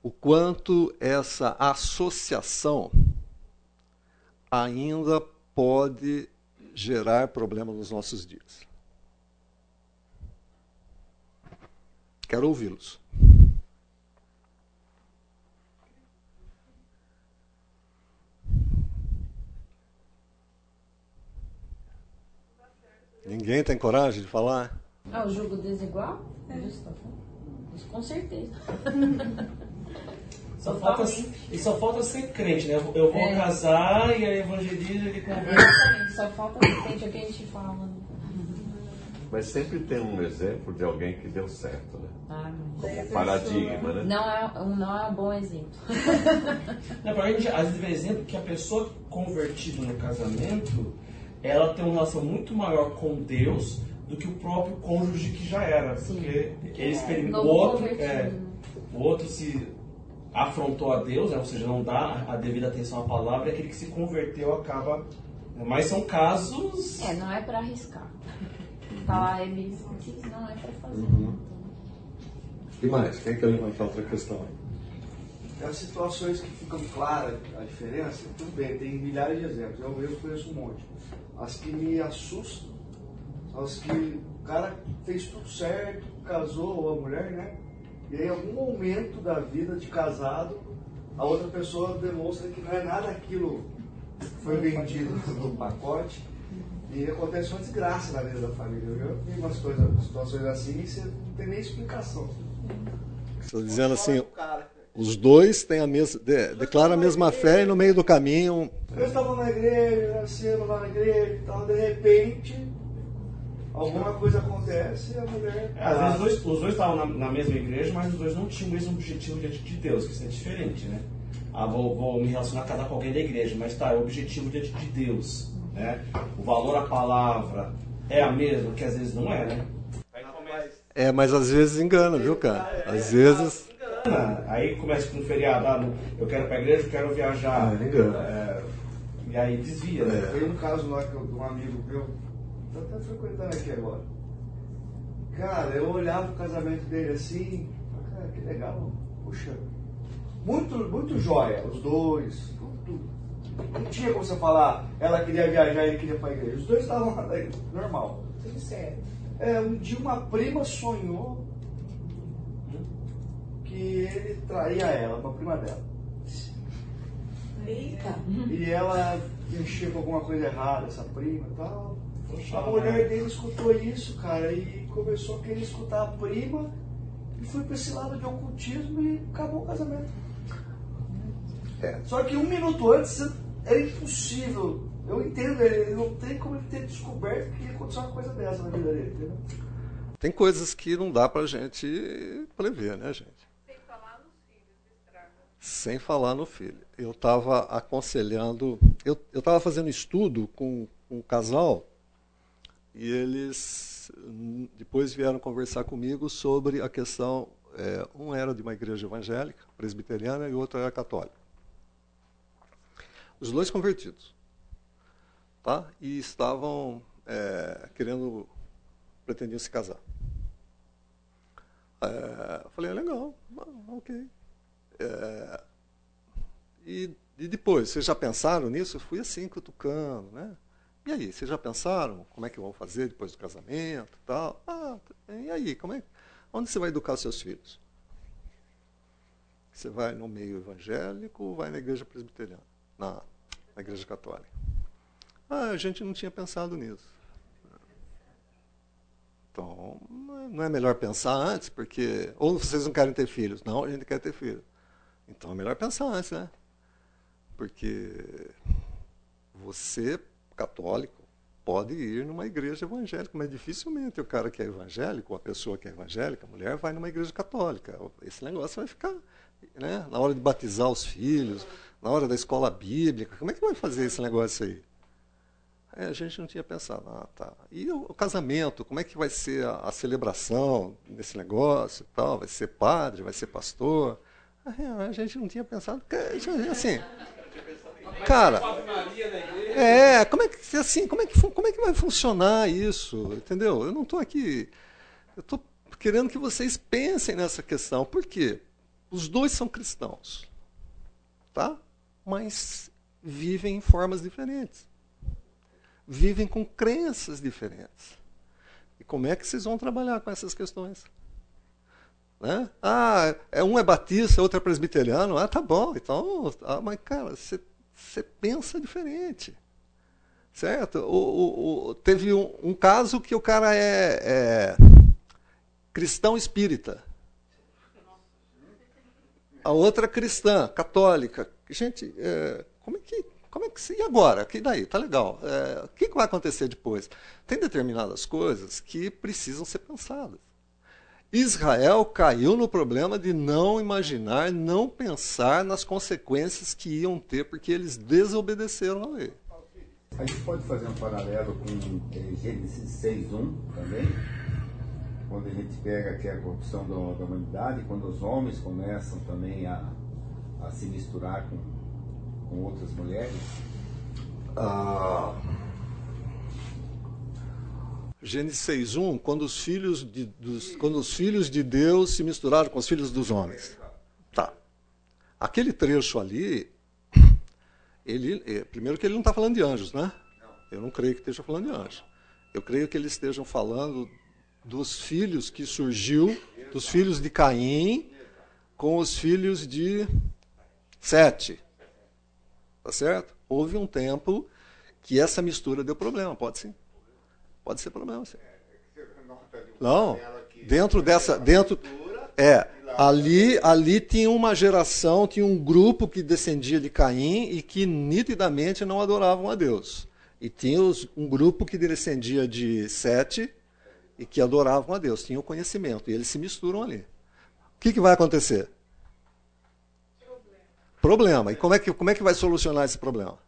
Speaker 1: O quanto essa associação ainda pode gerar problemas nos nossos dias. Quero ouvi-los. Ninguém tem coragem de falar?
Speaker 10: Ah, o jogo desigual? É. Isso, com certeza.
Speaker 2: Só falta, e só falta ser crente, né? Eu vou é. casar e aí evangeliza e conversa.
Speaker 10: Só falta ser crente, é o que a gente fala.
Speaker 5: Mas sempre tem um exemplo de alguém que deu certo, né?
Speaker 10: Ah,
Speaker 5: Como paradigma, né?
Speaker 10: Não é, não é um bom exemplo.
Speaker 2: não, pra gente, às vezes, vê exemplo que a pessoa convertida no casamento, ela tem uma relação muito maior com Deus do que o próprio cônjuge que já era. Sim. Porque ele experimenta. O outro, é, o outro se afrontou a Deus, né? ou seja, não dá a devida atenção à palavra, e aquele que se converteu acaba. Mas são casos.
Speaker 10: É, não é para arriscar falar é mesmo não é para fazer. Uhum.
Speaker 1: E mais? Quem quer levantar outra questão aí?
Speaker 4: Tem as situações que ficam claras a diferença, tudo bem, tem milhares de exemplos, eu mesmo conheço um monte. As que me assustam Aos que o cara fez tudo certo, casou, ou a mulher, né? E aí, em algum momento da vida de casado, a outra pessoa demonstra que não é nada aquilo que foi vendido no pacote. E acontece uma desgraça na vida da família. Eu vi umas coisas, situações assim e você não tem nem explicação.
Speaker 1: Estou dizendo assim, os dois têm a mesma, de, declaram a mesma fé e no meio do caminho.
Speaker 4: Eu estava na igreja, nascendo lá na igreja e tal, de repente alguma coisa acontece e a mulher.
Speaker 2: É, às vezes os dois, os dois estavam na, na mesma igreja, mas os dois não tinham o mesmo objetivo diante de Deus, que isso é diferente, né? Ah, vou, vou me relacionar, casar com alguém da igreja, mas tá, é o objetivo diante de Deus, né? O valor à palavra é a mesma, que às vezes não é, né? Aí começa.
Speaker 1: É, mas às vezes engana, viu, cara? Às vezes.
Speaker 2: engana. Aí começa com um feriado, ah, eu quero ir pra igreja, eu quero viajar.
Speaker 1: É, engana.
Speaker 2: É, e aí desvia, né?
Speaker 4: Tem um caso lá que eu- de um amigo meu, tô até frequentando aqui agora. Cara, eu olhava o casamento dele assim, cara, que legal, puxa. Muito, muito joia, os dois, tudo. Não tinha como você falar, ela queria viajar e ele queria ir pra igreja. Os dois estavam lá, normal.
Speaker 3: Tudo certo.
Speaker 4: É, um dia uma prima sonhou que ele traía ela, uma prima dela.
Speaker 7: Eita.
Speaker 4: E ela mexia com alguma coisa errada, essa prima e tal. A mulher dele escutou isso, cara, e começou a querer escutar a prima e foi para esse lado de ocultismo e acabou o casamento.
Speaker 1: É.
Speaker 4: Só que um minuto antes era impossível. Eu entendo, ele não tem como ele ter descoberto que ia acontecer uma coisa dessa na vida dele, entendeu?
Speaker 1: Tem coisas que não dá pra gente prever, né, gente?
Speaker 3: Sem falar filhos, estraga.
Speaker 1: Sem falar no filho. Eu estava aconselhando, eu estava fazendo estudo com um casal e eles depois vieram conversar comigo sobre a questão. é, um era de uma igreja evangélica, presbiteriana, e o outro era católico. Os dois convertidos. Tá? E estavam é, querendo, pretendiam se casar. É, falei, legal, ah, ok. É, e, e depois, vocês já pensaram nisso? Eu fui assim, cutucando, né? E aí, vocês já pensaram como é que vão fazer depois do casamento tal? Ah, e aí, como é, onde você vai educar seus filhos? Você vai no meio evangélico ou vai na igreja presbiteriana? Na, na igreja católica? Ah, a gente não tinha pensado nisso. Então, não é- é melhor pensar antes, porque. Ou vocês não querem ter filhos? Não, a gente quer ter filhos. Então é melhor pensar antes, né? Porque você, católico, pode ir numa igreja evangélica, mas dificilmente o cara que é evangélico, a pessoa que é evangélica, a mulher, vai numa igreja católica. Esse negócio vai ficar. Né? Na hora de batizar os filhos, na hora da escola bíblica, como é que vai fazer esse negócio aí? É, a gente não tinha pensado, ah, tá. E o, o casamento, como é que vai ser a, a celebração desse negócio e tal? Vai ser padre, vai ser pastor? Ah, A gente não tinha pensado, assim, cara, é, como é que assim, como é que como é que vai funcionar isso, entendeu? Eu não estou aqui, eu estou querendo que vocês pensem nessa questão, por quê? Os dois são cristãos, tá? Mas vivem em formas diferentes vivem com crenças diferentes. E como é que vocês vão trabalhar com essas questões? Né? Ah, é, um é batista, outro é presbiteriano. Ah, tá bom. Então, ah, mas, cara, você pensa diferente. Certo? O, o- o- teve um, um caso que o cara é, é cristão espírita. A outra cristã, católica. Gente, é, como é que. Como é que se. E agora? Que daí? Tá legal. É, o que, vai acontecer depois? Tem determinadas coisas que precisam ser pensadas. Israel caiu no problema de não imaginar, não pensar nas consequências que iam ter, porque eles desobedeceram a lei.
Speaker 11: A gente pode fazer um paralelo com eh, Gênesis 6.1 também, quando a gente pega é a corrupção da, da humanidade, quando os homens começam também a, a se misturar com, com outras mulheres.
Speaker 1: Ah, Gênesis 6.1, quando os, filhos de, quando os filhos de Deus se misturaram com os filhos dos homens. Tá. Aquele trecho ali, ele, eh, primeiro que ele não está falando de anjos, né? Eu não creio que esteja falando de anjos. Eu creio que eles estejam falando dos filhos que surgiu, dos filhos de Caim com os filhos de Sete. Tá certo? Houve um tempo que essa mistura deu problema, pode sim. Pode ser problema, sim. Não, dentro dessa, dentro é, ali, ali tinha uma geração, tinha um grupo que descendia de Caim e que nitidamente não adoravam a Deus. E tinha os, um grupo que descendia de Sete e que adoravam a Deus, tinham conhecimento, e eles se misturam ali. O que, que vai acontecer? Problema. E como é que, como é que vai solucionar esse problema?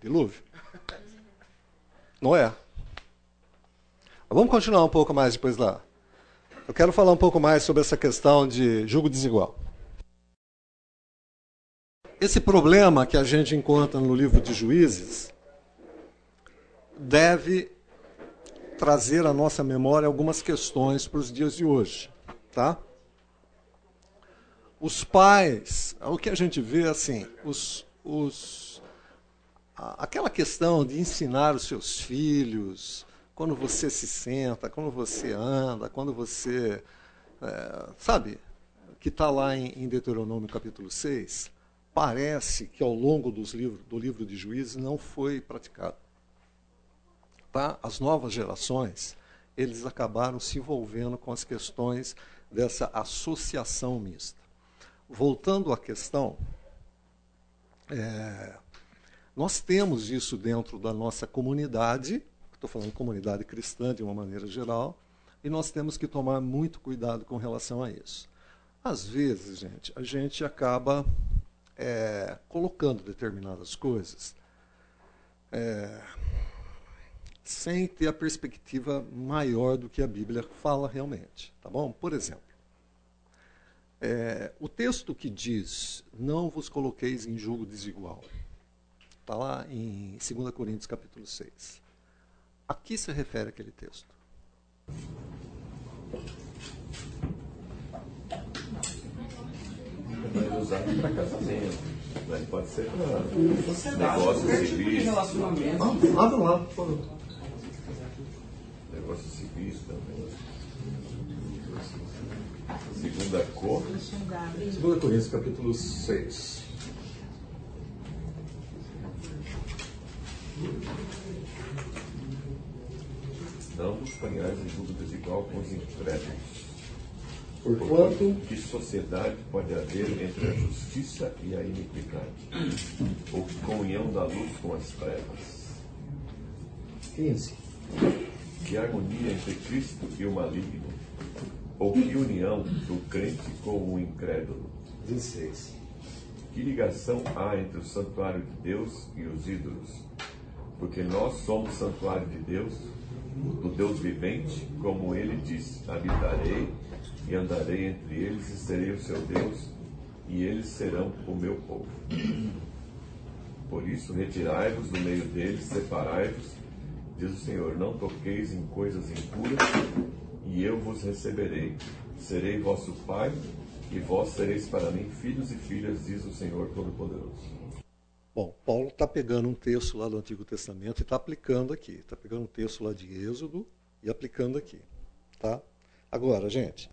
Speaker 1: Dilúvio. Não é? Vamos continuar um pouco mais depois lá. Eu quero falar um pouco mais sobre essa questão de julgo desigual. Esse problema que a gente encontra no livro de Juízes deve trazer à nossa memória algumas questões para os dias de hoje, tá? Os pais, o que a gente vê assim, os, os, aquela questão de ensinar os seus filhos, quando você se senta, quando você anda, quando você. É, sabe, que está lá em, em Deuteronômio capítulo 6, parece que ao longo dos livros, do livro de Juízes não foi praticado. Tá? As novas gerações, eles acabaram se envolvendo com as questões dessa associação mista voltando à questão, é, nós temos isso dentro da nossa comunidade, estou falando comunidade cristã de uma maneira geral, e nós temos que tomar muito cuidado com relação a isso. Às vezes, gente, a gente acaba é, colocando determinadas coisas é, sem ter a perspectiva maior do que a Bíblia fala realmente, tá bom? Por exemplo, é, o texto que diz, não vos coloqueis em julgo desigual, está lá em 2 Coríntios capítulo 6. A que se refere aquele texto?
Speaker 5: Mas usar para casamento. Né? Pode ser para negócios civis.
Speaker 1: Lado a lado, por favor.
Speaker 5: Negócios civis também. Segunda cor.
Speaker 1: Segunda Coríntios, capítulo 6.
Speaker 5: Não vos ponhais em julgo desigual com os incrédulos.
Speaker 1: Porquanto,
Speaker 5: que sociedade pode haver entre a justiça e a iniquidade? Ou comunhão da luz com as trevas?
Speaker 1: 15.
Speaker 5: Que harmonia entre Cristo e o maligno? Ou que união do crente com o incrédulo?
Speaker 1: 16.
Speaker 5: Que ligação há entre o santuário de Deus e os ídolos? Porque nós somos santuário de Deus, do Deus vivente, como ele diz: habitarei e andarei entre eles e serei o seu Deus, e eles serão o meu povo. Por isso, retirai-vos do meio deles, separai-vos, diz o Senhor: não toqueis em coisas impuras, e eu vos receberei. Serei vosso pai, e vós sereis para mim filhos e filhas, diz o Senhor Todo-Poderoso.
Speaker 1: Bom, Paulo está pegando um texto lá do Antigo Testamento e está aplicando aqui. Está pegando um texto lá de Êxodo e aplicando aqui. Tá? Agora, gente,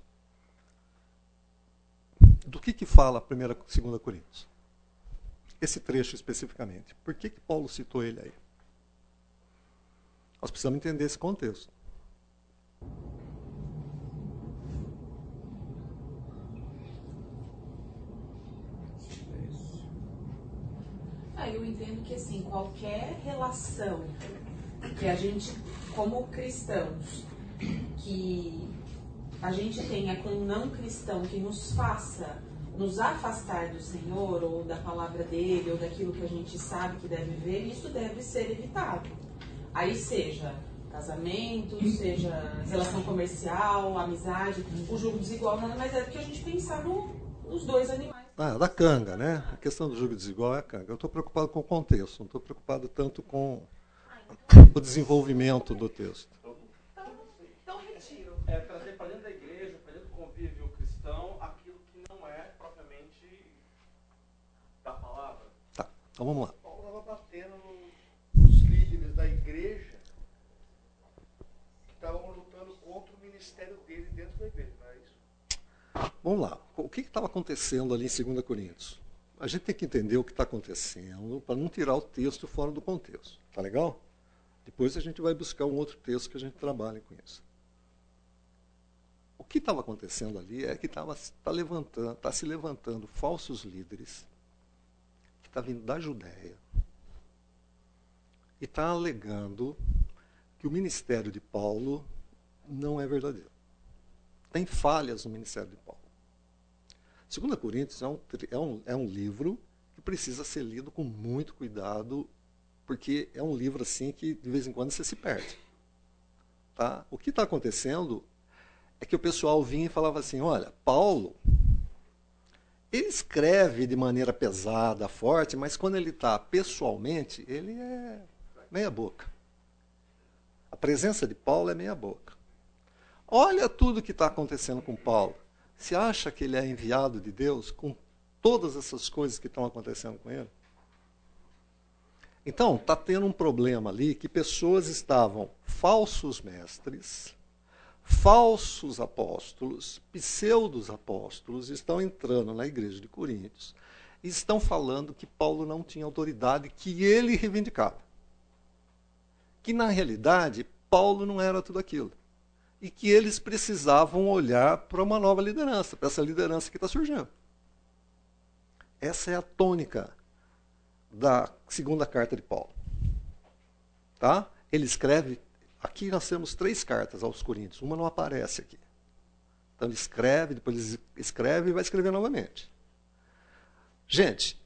Speaker 1: do que, que fala a primeira, segunda Coríntios? Esse trecho especificamente. Por que, que Paulo citou ele aí? Nós precisamos entender esse contexto.
Speaker 10: Ah, eu entendo que assim, qualquer relação que a gente, como cristãos, que a gente tenha com um não cristão que nos faça nos afastar do Senhor ou da palavra dele ou daquilo que a gente sabe que deve ver, isso deve ser evitado. Aí seja casamento, seja relação comercial, amizade, o jogo desigual nada mais é do que a gente pensar no, nos dois animais.
Speaker 1: Ah, da canga, né? A questão do jogo desigual é a canga. Eu estou preocupado com o contexto, não estou preocupado tanto com o desenvolvimento do texto.
Speaker 2: Então, então retiro. É trazer para dentro da igreja, para dentro do convívio cristão, aquilo que não é propriamente da palavra.
Speaker 1: Tá, então vamos lá.
Speaker 4: Paulo estava batendo nos líderes da igreja que estavam lutando contra o ministério dele dentro da igreja, não é isso?
Speaker 1: Vamos lá. O que estava acontecendo ali em 2 Coríntios? A gente tem que entender o que está acontecendo para não tirar o texto fora do contexto. Tá legal? Depois a gente vai buscar um outro texto que a gente trabalhe com isso. O que estava acontecendo ali é que estava tá levantando, tá se levantando falsos líderes que está vindo da Judéia e está alegando que o ministério de Paulo não é verdadeiro. Tem falhas no ministério de Paulo. 2 Coríntios é um, é, um, é um livro que precisa ser lido com muito cuidado, porque é um livro assim que de vez em quando você se perde. Tá? O que está acontecendo é que o pessoal vinha e falava assim: olha, Paulo, ele escreve de maneira pesada, forte, mas quando ele está pessoalmente, ele é meia boca. A presença de Paulo é meia boca. Olha tudo que está acontecendo com Paulo. Você acha que ele é enviado de Deus com todas essas coisas que estão acontecendo com ele? Então, está tendo um problema ali que pessoas estavam falsos mestres, falsos apóstolos, pseudos apóstolos, estão entrando na igreja de Coríntios e estão falando que Paulo não tinha autoridade que ele reivindicava. Que na realidade, Paulo não era tudo aquilo e que eles precisavam olhar para uma nova liderança, para essa liderança que está surgindo. Essa é a tônica da segunda carta de Paulo. Tá? Ele escreve. Aqui nós temos três cartas aos Coríntios, uma não aparece aqui. Então ele escreve, depois ele escreve e vai escrever novamente. Gente,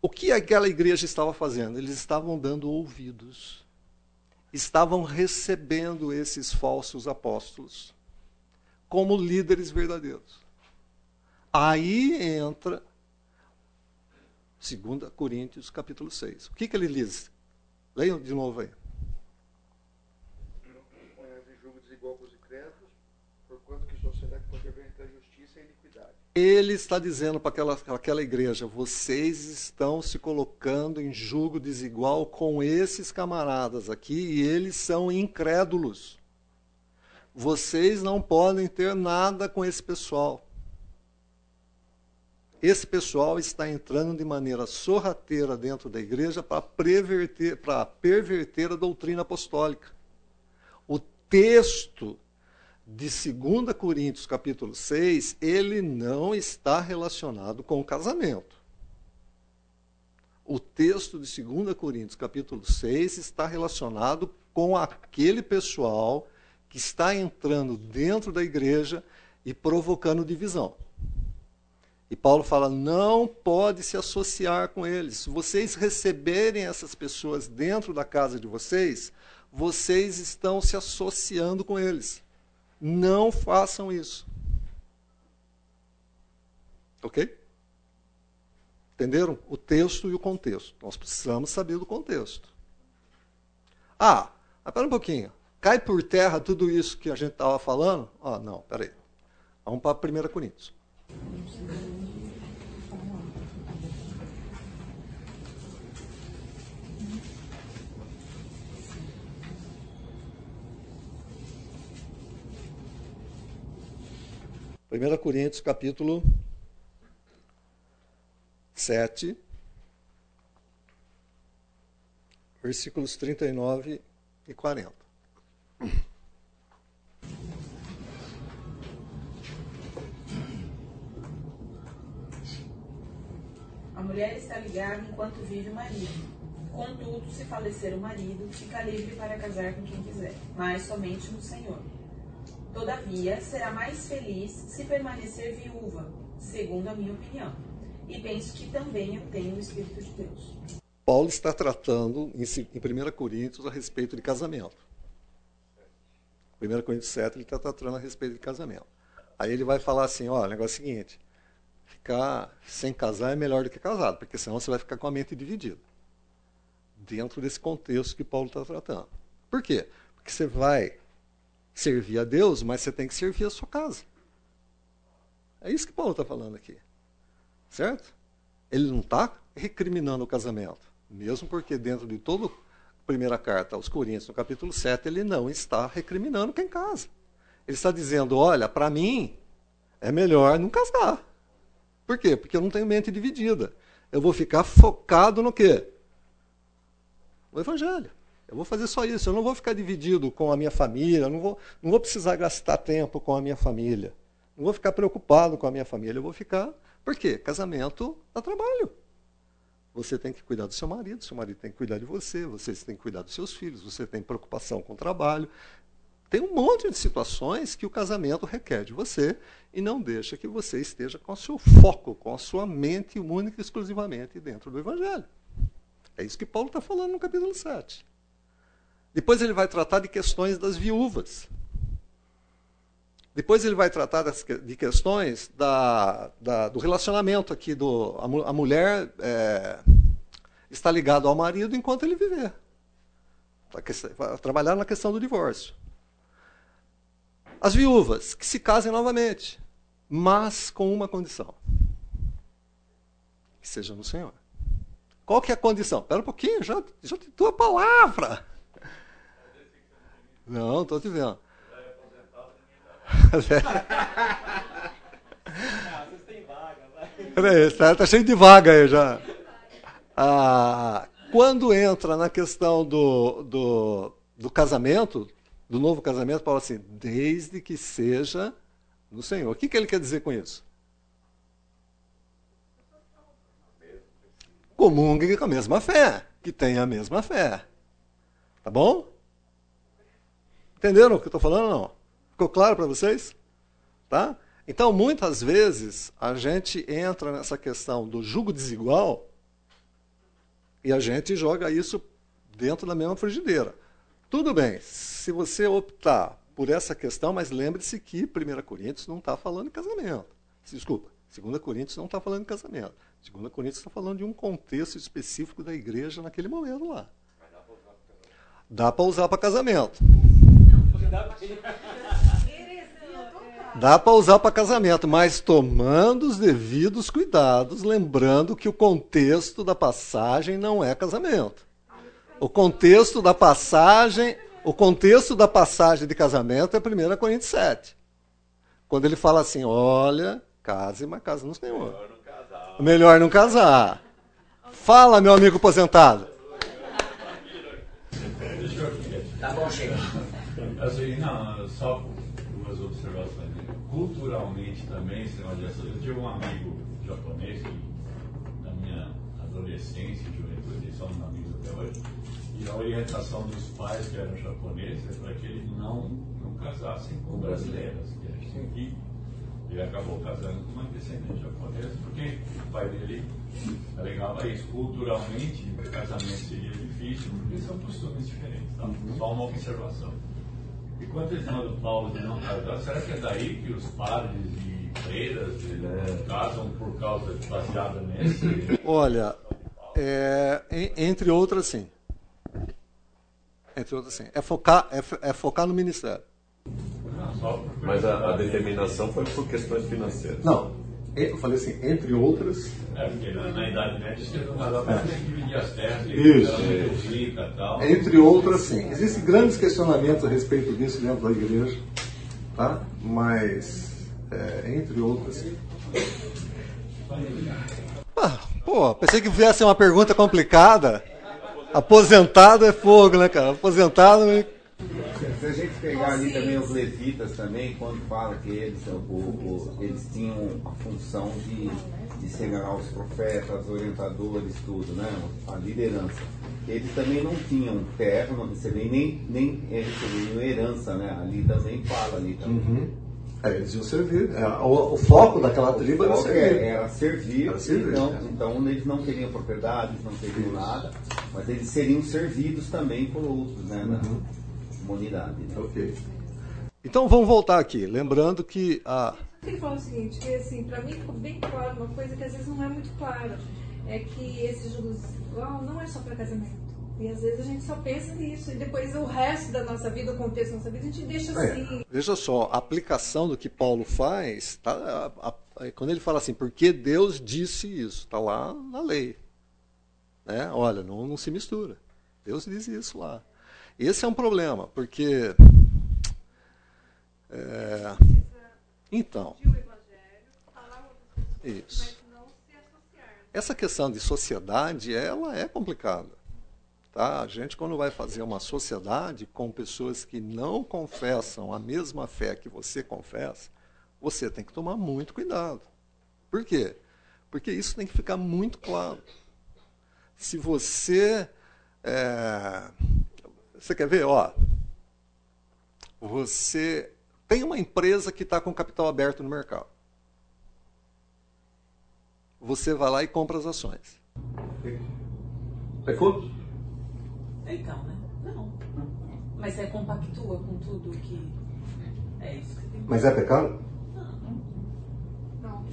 Speaker 1: o que aquela igreja estava fazendo? Eles estavam dando ouvidos estavam recebendo esses falsos apóstolos como líderes verdadeiros. Aí entra 2 Coríntios capítulo 6. O que, que ele diz? Leiam de novo aí. Ele está dizendo para aquela, aquela igreja: vocês estão se colocando em julgo desigual com esses camaradas aqui e eles são incrédulos. Vocês não podem ter nada com esse pessoal. Esse pessoal está entrando de maneira sorrateira dentro da igreja para perverter, para perverter a doutrina apostólica. O texto de 2 Coríntios capítulo 6, ele não está relacionado com o casamento. O texto de 2 Coríntios capítulo 6 está relacionado com aquele pessoal que está entrando dentro da igreja e provocando divisão. E Paulo fala: não pode se associar com eles. Se vocês receberem essas pessoas dentro da casa de vocês, vocês estão se associando com eles. Não façam isso. Ok? Entenderam? O texto e o contexto. Nós precisamos saber do contexto. Ah, espera um pouquinho. Cai por terra tudo isso que a gente estava falando? Ah, não, peraí. Vamos para 1 Coríntios. 1 Coríntios capítulo 7, versículos 39 e 40.
Speaker 10: A mulher está ligada enquanto vive o marido. Contudo, se falecer o marido, fica livre para casar com quem quiser, mas somente no Senhor. Todavia, será mais feliz se permanecer viúva, segundo a minha opinião. E penso que também eu tenho o Espírito de Deus.
Speaker 1: Paulo está tratando em 1 Coríntios a respeito de casamento. 1 Coríntios 7 ele está tratando a respeito de casamento. Aí ele vai falar assim, ó, o negócio é o seguinte, ficar sem casar é melhor do que casado, porque senão você vai ficar com a mente dividida. Dentro desse contexto que Paulo está tratando. Por quê? Porque você vai servir a Deus, mas você tem que servir a sua casa. É isso que Paulo está falando aqui. Certo? Ele não está recriminando o casamento. Mesmo porque dentro de toda a primeira carta aos Coríntios, no capítulo 7, ele não está recriminando quem casa. Ele está dizendo, olha, para mim, é melhor não casar. Por quê? Porque eu não tenho mente dividida. Eu vou ficar focado no quê? No Evangelho. Eu vou fazer só isso. Eu não vou ficar dividido com a minha família. Não vou, não vou precisar gastar tempo com a minha família. Não vou ficar preocupado com a minha família. Eu vou ficar. Por quê? Casamento dá trabalho. Você tem que cuidar do seu marido, seu marido tem que cuidar de você, você tem que cuidar dos seus filhos, você tem preocupação com o trabalho. Tem um monte de situações que o casamento requer de você e não deixa que você esteja com o seu foco, com a sua mente única e exclusivamente dentro do Evangelho. É isso que Paulo está falando no capítulo 7. Depois ele vai tratar de questões das viúvas. Depois ele vai tratar de questões da, da, do relacionamento aqui. Do, a, mulher é, está ligada ao marido enquanto ele viver. Vai trabalhar na questão do divórcio. As viúvas, que se casem novamente, mas com uma condição. Que seja no Senhor. Qual que é a condição? Espera um pouquinho, já, já te dou a palavra. Não, estou te vendo. Peraí, está tá cheio de vaga aí já. Ah, quando entra na questão do, do, do casamento, do novo casamento, fala assim, desde que seja no Senhor. O que, que ele quer dizer com isso? Comungue com a mesma fé, que tenha a mesma fé. Tá bom? Entenderam o que eu estou falando não? Ficou claro para vocês? Tá? Então, muitas vezes, a gente entra nessa questão do jugo desigual e a gente joga isso dentro da mesma frigideira. Tudo bem, se você optar por essa questão, mas lembre-se que 1 Coríntios não está falando de casamento. Desculpa, 2 Coríntios não está falando de casamento. 2 Coríntios está falando de um contexto específico da igreja naquele momento lá. Dá para usar para casamento. Dá para usar para casamento, mas tomando os devidos cuidados, lembrando que o contexto da passagem não é casamento. O contexto da passagem, o contexto da passagem de casamento é 1 Coríntios 7. Quando ele fala assim, olha, case, mas case no Senhor. Melhor não casar. Melhor não casar. Fala, meu amigo aposentado.
Speaker 12: Tá bom, chega.
Speaker 9: Assim, não, só duas observações. Culturalmente também, eu tive um amigo japonês que, na minha adolescência juventude, somos amigos até hoje, e a orientação dos pais que eram japoneses é para que eles não, não casassem com brasileiras, que a gente aqui. Ele acabou casando com uma descendente japonesa, porque o pai dele alegava isso. Culturalmente, o casamento seria difícil, porque são costumes diferentes. Tá? Só uma observação. E quanto questão do Paulo de não casar, será que é daí que os padres e freiras é. casam por causa de baseada nesse?
Speaker 1: Olha, é, entre outras, sim. Entre outras, sim. É focar, é, é focar no ministério.
Speaker 5: Mas a, a, determinação foi por questões financeiras.
Speaker 1: Não. Eu falei assim, entre outras.
Speaker 9: É, porque na, na Idade Média você não que dividir as terras,
Speaker 1: Isso. rica tal. Entre outras, sim. Existem grandes questionamentos a respeito disso dentro da igreja, tá? Mas, é, entre outras. Ah, pô, pensei que viesse uma pergunta complicada. Aposentado é fogo, né, cara? Aposentado.
Speaker 11: Se a gente pegar ali também os levitas também, quando fala que eles, o, o, eles tinham a função de, de segurar os profetas, orientadores, tudo, né? A liderança. Eles também não tinham terra, não recebiam nem, nem recebiam herança, né? Ali também fala ali também.
Speaker 1: Uhum. É, eles iam servir. É, o, o, foco daquela tribo era servir.
Speaker 11: É, era servir. Era servir então, é. então eles não queriam propriedades, não queriam nada, mas eles seriam servidos também por outros, né? Uhum comunidade. Né?
Speaker 1: Ok. Então vamos voltar aqui, lembrando que a.
Speaker 7: Ele fala o seguinte, que assim, para mim ficou bem claro uma coisa que às vezes não é muito clara, é que esse jogo desigual não é só para casamento. E às vezes a gente só pensa nisso, e depois o resto da nossa vida, o contexto da nossa vida, a gente deixa é, assim.
Speaker 1: Veja só, a aplicação do que Paulo faz, tá, a, a, quando ele fala assim, porque Deus disse isso, está lá na lei. Né? Olha, não, não se mistura. Deus diz isso lá. Esse é um problema, porque. É, então. Isso. Essa questão de sociedade, ela é complicada. Tá? A gente, quando vai fazer uma sociedade com pessoas que não confessam a mesma fé que você confessa, você tem que tomar muito cuidado. Por quê? Porque isso tem que ficar muito claro. Se você. É, você quer ver? Ó, você tem uma empresa que está com capital aberto no mercado. Você vai lá e compra as ações.
Speaker 5: Pecou?
Speaker 10: Então, né? Não. Mas você compactua com tudo que. É isso que tem
Speaker 1: Mas é pecado?
Speaker 3: Não,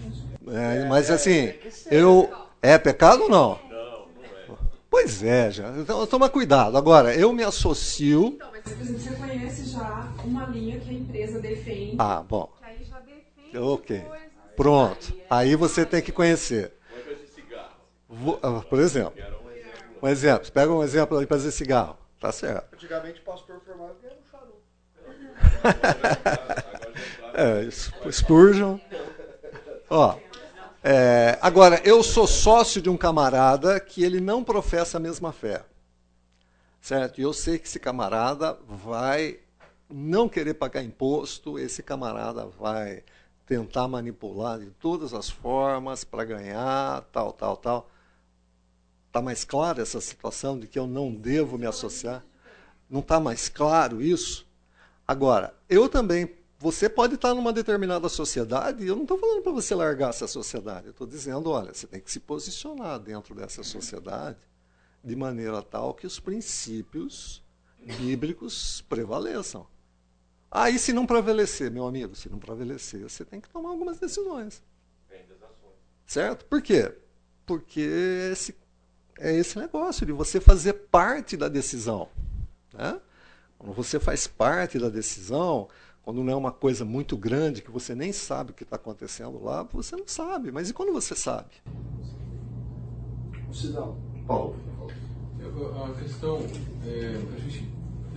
Speaker 1: É, mas assim, eu. É pecado ou não? Pois é, já. Então toma cuidado. Agora, eu me associo.
Speaker 7: Então, mas por exemplo, você conhece já uma linha que a empresa defende.
Speaker 1: Ah, bom.
Speaker 3: que aí já defende
Speaker 1: Ok.
Speaker 3: coisas.
Speaker 1: Pronto. Aí você tem que conhecer. Ah, Por exemplo. Um exemplo. Pega um exemplo aí para fazer cigarro. Tá certo.
Speaker 4: Antigamente o pastor formava que era um charuto.
Speaker 1: É, Spurgeon. Ó, é, agora, eu sou sócio de um camarada que ele não professa a mesma fé. Certo? E eu sei que esse camarada vai não querer pagar imposto, esse camarada vai tentar manipular de todas as formas para ganhar, tal, tal, tal. Está mais clara essa situação de que eu não devo me associar? Não está mais claro isso? Agora, eu também. Você pode estar numa determinada sociedade, e eu não estou falando para você largar essa sociedade. Eu estou dizendo, olha, você tem que se posicionar dentro dessa sociedade de maneira tal que os princípios bíblicos prevaleçam. Aí, se não prevalecer, meu amigo, se não prevalecer, você tem que tomar algumas decisões. Certo? Por quê? Porque esse, é esse negócio de você fazer parte da decisão. Né? Quando você faz parte da decisão, quando não é uma coisa muito grande que você nem sabe o que está acontecendo lá, você não sabe. Mas e quando você sabe?
Speaker 4: Cidão.
Speaker 1: Paulo.
Speaker 8: A questão, é, a gente,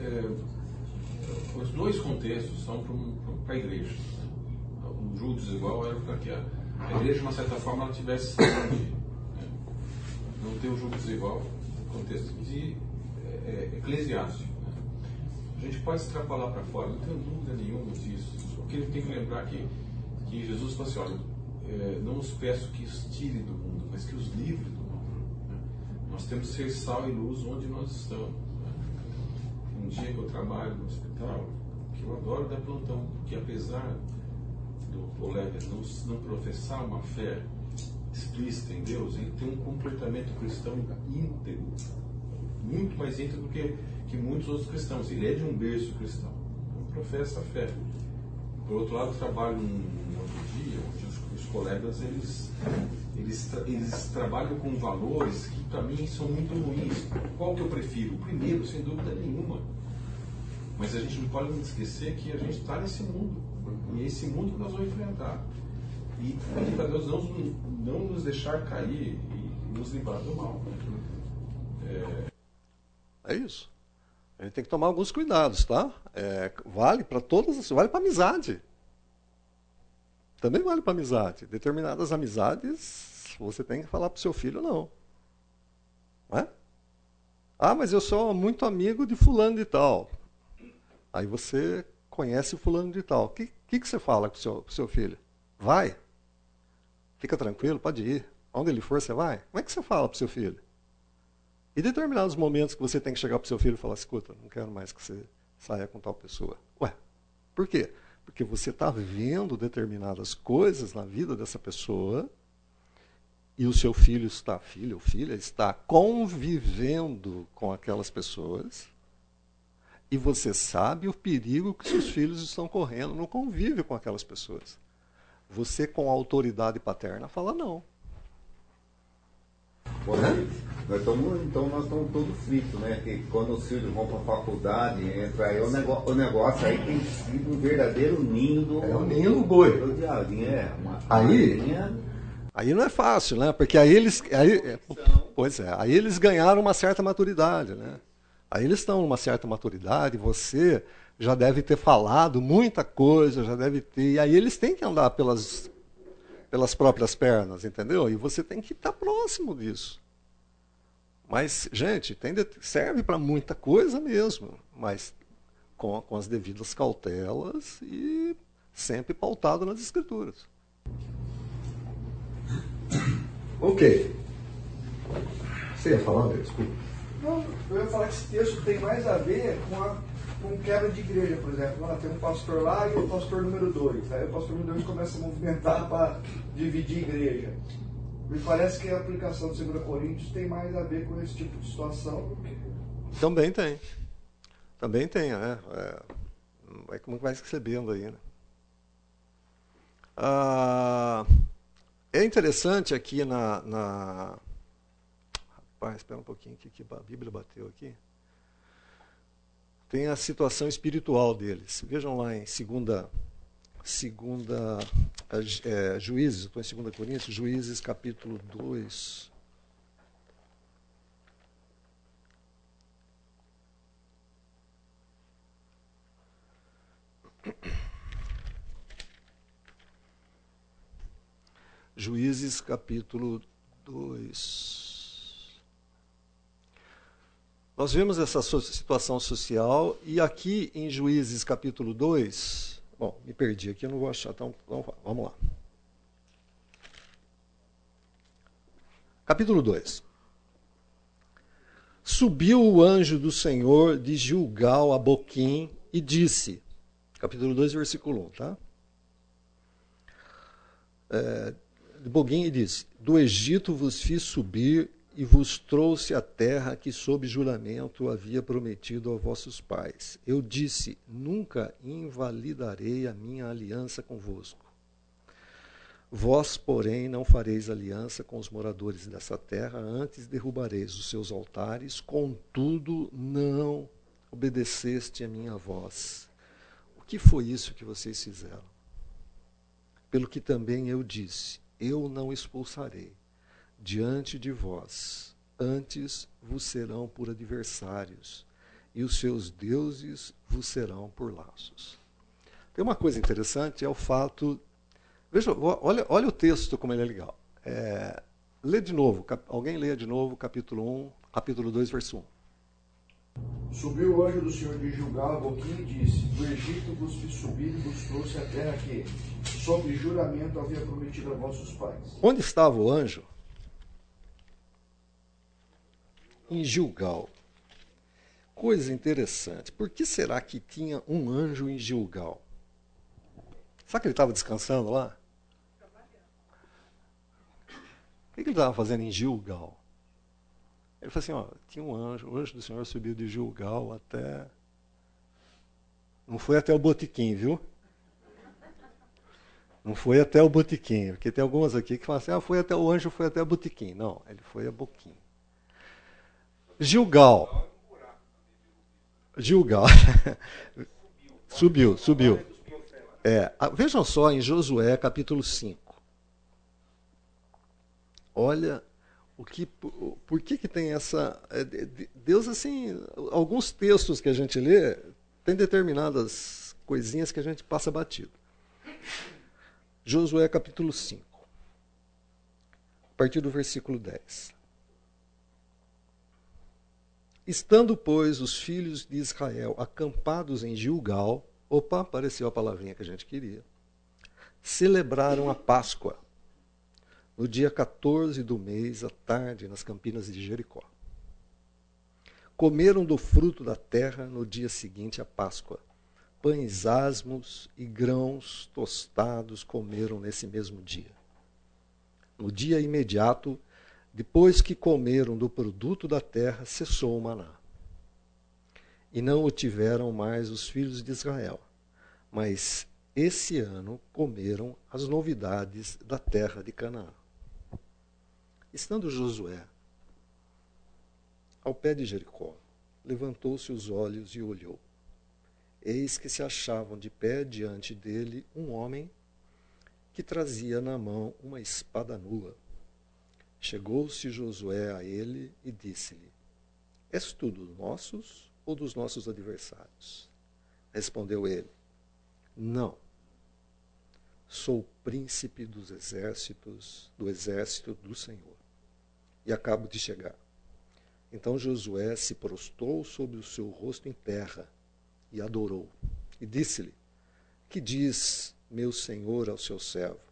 Speaker 8: é, os dois contextos são para a igreja. O julgo desigual era para que a, a igreja, de uma certa forma, ela tivesse né? Não ter o julgo desigual no contexto de é, é, eclesiástico. A gente pode extrapolar para fora, não tenho dúvida nenhuma disso. Só que ele tem que lembrar que, que Jesus falou assim, olha, é, não os peço que os tire do mundo, mas que os livre do mundo. né? Nós temos que ser sal e luz onde nós estamos. né? Um dia que eu trabalho no hospital, que eu adoro dar plantão, porque apesar do colega não, não professar uma fé explícita em Deus, ele tem um comportamento cristão íntegro, muito mais íntegro do que, que muitos outros cristãos. Ele é de um berço cristão, não professa a fé. Por outro lado, trabalho num outro dia, onde os, os colegas eles, eles, eles trabalham com valores que para mim são muito ruins. Qual que eu prefiro? O primeiro, sem dúvida nenhuma. Mas a gente não pode esquecer que a gente está nesse mundo. E é esse mundo que nós vamos enfrentar. E para Deus não, não nos deixar cair e nos livrar do mal.
Speaker 1: É isso. A gente tem que tomar alguns cuidados, tá? É, vale para todas, as- vale para amizade. Também vale para amizade. Determinadas amizades, você tem que falar para o seu filho não. Não é? Ah, mas eu sou muito amigo de fulano de tal. Aí você conhece fulano de tal. O que, que, que você fala com o seu, seu filho? Vai. Fica tranquilo, pode ir. Onde ele for, você vai. Como é que você fala para o seu filho? E determinados momentos que você tem que chegar para o seu filho e falar, escuta, não quero mais que você saia com tal pessoa. Ué, por quê? Porque você está vendo determinadas coisas na vida dessa pessoa e o seu filho está, filho ou filha, está convivendo com aquelas pessoas e você sabe o perigo que seus filhos estão correndo no convívio com aquelas pessoas. Você, com autoridade paterna, fala não.
Speaker 11: Nós estamos, então nós estamos todos fritos, né? Que quando os filhos vão para a faculdade, entra aí, o negócio, o negócio aí tem sido um verdadeiro ninho do.
Speaker 1: É o ninho do boi.
Speaker 11: Do diabinho, é. Uma
Speaker 1: Aí-. Aí não é fácil, né? Porque aí eles. Aí, é, pois é, aí eles ganharam uma certa maturidade, né? Aí eles estão numa certa maturidade, você já deve ter falado muita coisa, já deve ter. E aí eles têm que andar pelas, pelas próprias pernas, entendeu? E você tem que estar próximo disso. Mas, gente, tem de, serve para muita coisa mesmo, mas com, com as devidas cautelas e sempre pautado nas escrituras. Ok. Você ia falar, desculpa.
Speaker 4: Não, eu ia falar que esse texto tem mais a ver com a com quebra de igreja, por exemplo. Ah, tem um pastor lá e o pastor número dois. Aí o pastor número dois começa a movimentar para dividir igreja. Me parece que a aplicação de 2 Coríntios tem mais a ver com esse tipo de situação.
Speaker 1: Também tem. Também tem, né? É, é como vai recebendo aí, né? Ah, é interessante aqui na, na. Rapaz, espera um pouquinho que, que a Bíblia bateu aqui tem a situação espiritual deles. Vejam lá em segunda, segunda é, Juízes, estou em 2 Coríntios, Juízes capítulo 2. Juízes capítulo 2. Nós vemos essa situação social e aqui em Juízes capítulo 2, bom, me perdi aqui, eu não vou achar, então vamos lá. Capítulo 2. Subiu o anjo do Senhor de Gilgal a Boquim e disse, capítulo 2, versículo 1, tá? É, Boquim e disse, do Egito vos fiz subir e vos trouxe a terra que, sob juramento, havia prometido a vossos pais. Eu disse: Nunca invalidarei a minha aliança convosco. Vós, porém, não fareis aliança com os moradores dessa terra, antes derrubareis os seus altares, contudo, não obedeceste a minha voz. O que foi isso que vocês fizeram? Pelo que também eu disse: Eu não expulsarei diante de vós, antes vos serão por adversários, e os seus deuses vos serão por laços. Tem uma coisa interessante, é o fato. Veja, olha, olha o texto como ele é legal. É, lê de novo, cap, alguém lê de novo capítulo 1, capítulo 2, verso 1.
Speaker 4: Subiu o anjo do Senhor de Gilgal a boquinha e disse: Do Egito vos fiz subir e vos trouxe a terra que, sob juramento, havia prometido a vossos pais.
Speaker 1: Onde estava o anjo? Em Gilgal. Coisa interessante. Por que será que tinha um anjo em Gilgal? Será que ele estava descansando lá? O que ele estava fazendo em Gilgal? Ele falou assim: ó, tinha um anjo, o anjo do Senhor subiu de Gilgal até. Não foi até o botiquim, viu? Não foi até o botiquim, porque tem algumas aqui que falam assim: ah, foi até o anjo, foi até o botiquim. Não, ele foi a boquim. Gilgal. Gilgal. subiu, subiu. É, vejam só em Josué capítulo 5. Olha o que, por que, que tem essa. É, Deus, assim, alguns textos que a gente lê, tem determinadas coisinhas que a gente passa batido. Josué capítulo 5, a partir do versículo 10. Estando, pois, os filhos de Israel acampados em Gilgal, opa, apareceu a palavrinha que a gente queria, celebraram a Páscoa no dia 14 do mês, à tarde, nas campinas de Jericó. Comeram do fruto da terra no dia seguinte à Páscoa. Pães asmos e grãos tostados comeram nesse mesmo dia. No dia imediato, depois que comeram do produto da terra, cessou o maná. E não o tiveram mais os filhos de Israel. Mas esse ano comeram as novidades da terra de Canaã. Estando Josué ao pé de Jericó, levantou-se os olhos e olhou. Eis que se achavam de pé diante dele um homem que trazia na mão uma espada nua. Chegou-se Josué a ele e disse-lhe: És tu dos nossos ou dos nossos adversários? Respondeu ele: Não. Sou príncipe dos exércitos, do exército do Senhor, e acabo de chegar. Então Josué se prostrou sobre o seu rosto em terra e adorou. E disse-lhe: Que diz meu senhor ao seu servo?